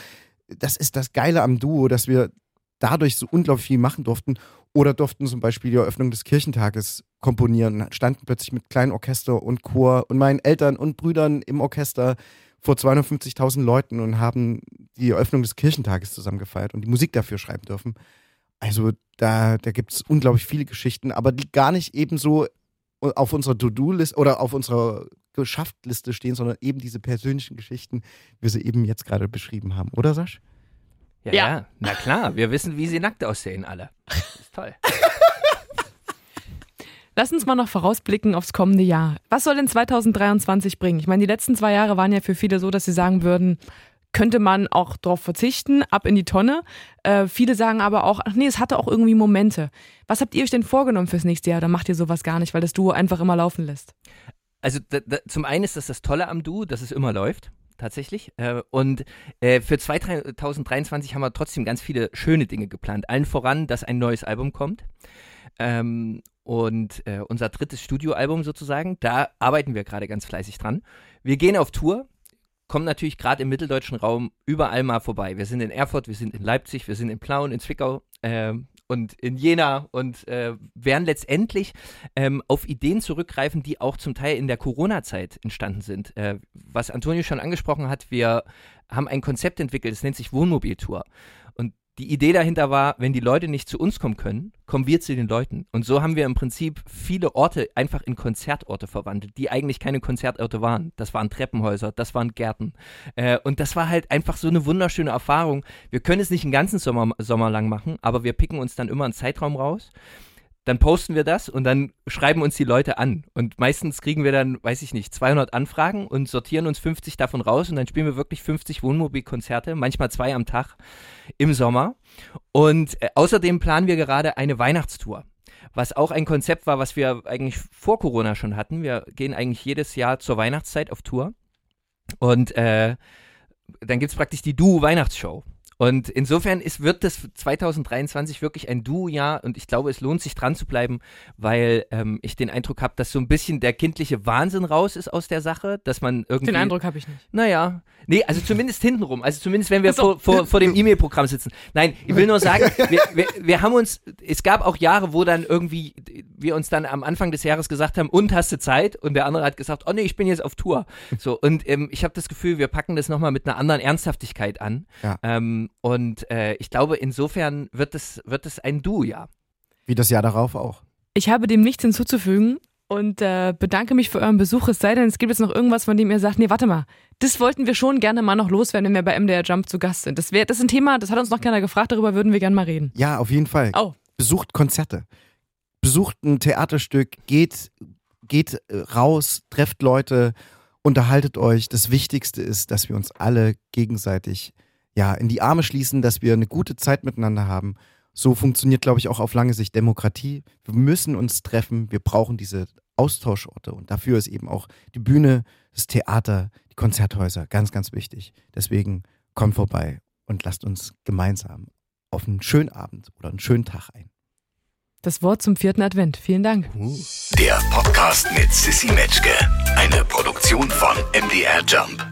das ist das Geile am Duo, dass wir dadurch so unglaublich viel machen durften oder durften zum Beispiel die Eröffnung des Kirchentages komponieren, standen plötzlich mit kleinen Orchester und Chor und meinen Eltern und Brüdern im Orchester vor 250.000 Leuten und haben die Eröffnung des Kirchentages zusammen gefeiert und die Musik dafür schreiben dürfen. Also da, da gibt es unglaublich viele Geschichten, aber die gar nicht ebenso auf unserer To-Do-Liste oder auf unserer Geschafft-Liste stehen, sondern eben diese persönlichen Geschichten, wie sie eben jetzt gerade beschrieben haben, oder Sasch? Ja, Ja. ja, na klar, wir wissen, wie sie nackt aussehen, alle. ist toll. Lass uns mal noch vorausblicken aufs kommende Jahr. Was soll denn 2023 bringen? Ich meine, die letzten zwei Jahre waren ja für viele so, dass sie sagen würden, könnte man auch darauf verzichten, ab in die Tonne. Äh, viele sagen aber auch, ach nee, es hatte auch irgendwie Momente. Was habt ihr euch denn vorgenommen fürs nächste Jahr? Oder macht ihr sowas gar nicht, weil das Duo einfach immer laufen lässt? Also da, da, zum einen ist das das Tolle am Du, dass es immer läuft. Tatsächlich. Äh, und äh, für 2023 haben wir trotzdem ganz viele schöne Dinge geplant. Allen voran, dass ein neues Album kommt. Ähm, und äh, unser drittes Studioalbum sozusagen, da arbeiten wir gerade ganz fleißig dran. Wir gehen auf Tour, kommen natürlich gerade im mitteldeutschen Raum überall mal vorbei. Wir sind in Erfurt, wir sind in Leipzig, wir sind in Plauen, in Zwickau ähm, und in Jena und äh, werden letztendlich ähm, auf Ideen zurückgreifen, die auch zum Teil in der Corona-Zeit entstanden sind. Äh, was Antonio schon angesprochen hat, wir haben ein Konzept entwickelt, das nennt sich Wohnmobiltour. Und die Idee dahinter war, wenn die Leute nicht zu uns kommen können, kommen wir zu den Leuten. Und so haben wir im Prinzip viele Orte einfach in Konzertorte verwandelt, die eigentlich keine Konzertorte waren. Das waren Treppenhäuser, das waren Gärten. Äh, und das war halt einfach so eine wunderschöne Erfahrung. Wir können es nicht einen ganzen Sommer, Sommer lang machen, aber wir picken uns dann immer einen Zeitraum raus. Dann posten wir das und dann schreiben uns die Leute an. Und meistens kriegen wir dann, weiß ich nicht, 200 Anfragen und sortieren uns 50 davon raus und dann spielen wir wirklich 50 Wohnmobilkonzerte, manchmal zwei am Tag im Sommer. Und äh, außerdem planen wir gerade eine Weihnachtstour. Was auch ein Konzept war, was wir eigentlich vor Corona schon hatten. Wir gehen eigentlich jedes Jahr zur Weihnachtszeit auf Tour. Und äh, dann gibt es praktisch die Duo-Weihnachtsshow. Und insofern ist, wird das 2023 wirklich ein Duo-Jahr und ich glaube, es lohnt sich dran zu bleiben, weil ähm, ich den Eindruck habe, dass so ein bisschen der kindliche Wahnsinn raus ist aus der Sache, dass man irgendwie. Den Eindruck habe ich nicht. Naja, nee, also zumindest hintenrum. Also zumindest, wenn wir so. vor, vor, vor dem E-Mail-Programm sitzen. Nein, ich will nur sagen, wir, wir, wir haben uns, es gab auch Jahre, wo dann irgendwie wir uns dann am Anfang des Jahres gesagt haben, und hast du Zeit? Und der andere hat gesagt, oh nee, ich bin jetzt auf Tour. So, und ähm, ich habe das Gefühl, wir packen das nochmal mit einer anderen Ernsthaftigkeit an. Ja. Ähm, und äh, ich glaube, insofern wird es, wird es ein Du-Jahr. Wie das Jahr darauf auch. Ich habe dem nichts hinzuzufügen und äh, bedanke mich für euren Besuch. Es sei denn, es gibt jetzt noch irgendwas, von dem ihr sagt, nee, warte mal, das wollten wir schon gerne mal noch loswerden, wenn wir bei MDR Jump zu Gast sind. Das, wär, das ist ein Thema, das hat uns noch keiner gefragt, darüber würden wir gerne mal reden. Ja, auf jeden Fall. Oh. Besucht Konzerte. Besucht ein Theaterstück, geht, geht raus, trefft Leute, unterhaltet euch. Das Wichtigste ist, dass wir uns alle gegenseitig ja, in die Arme schließen, dass wir eine gute Zeit miteinander haben. So funktioniert, glaube ich, auch auf lange Sicht Demokratie. Wir müssen uns treffen, wir brauchen diese Austauschorte und dafür ist eben auch die Bühne, das Theater, die Konzerthäuser ganz, ganz wichtig. Deswegen kommt vorbei und lasst uns gemeinsam auf einen schönen Abend oder einen schönen Tag ein. Das Wort zum vierten Advent. Vielen Dank. Der Podcast mit Sissy Metzke. Eine Produktion von MDR Jump.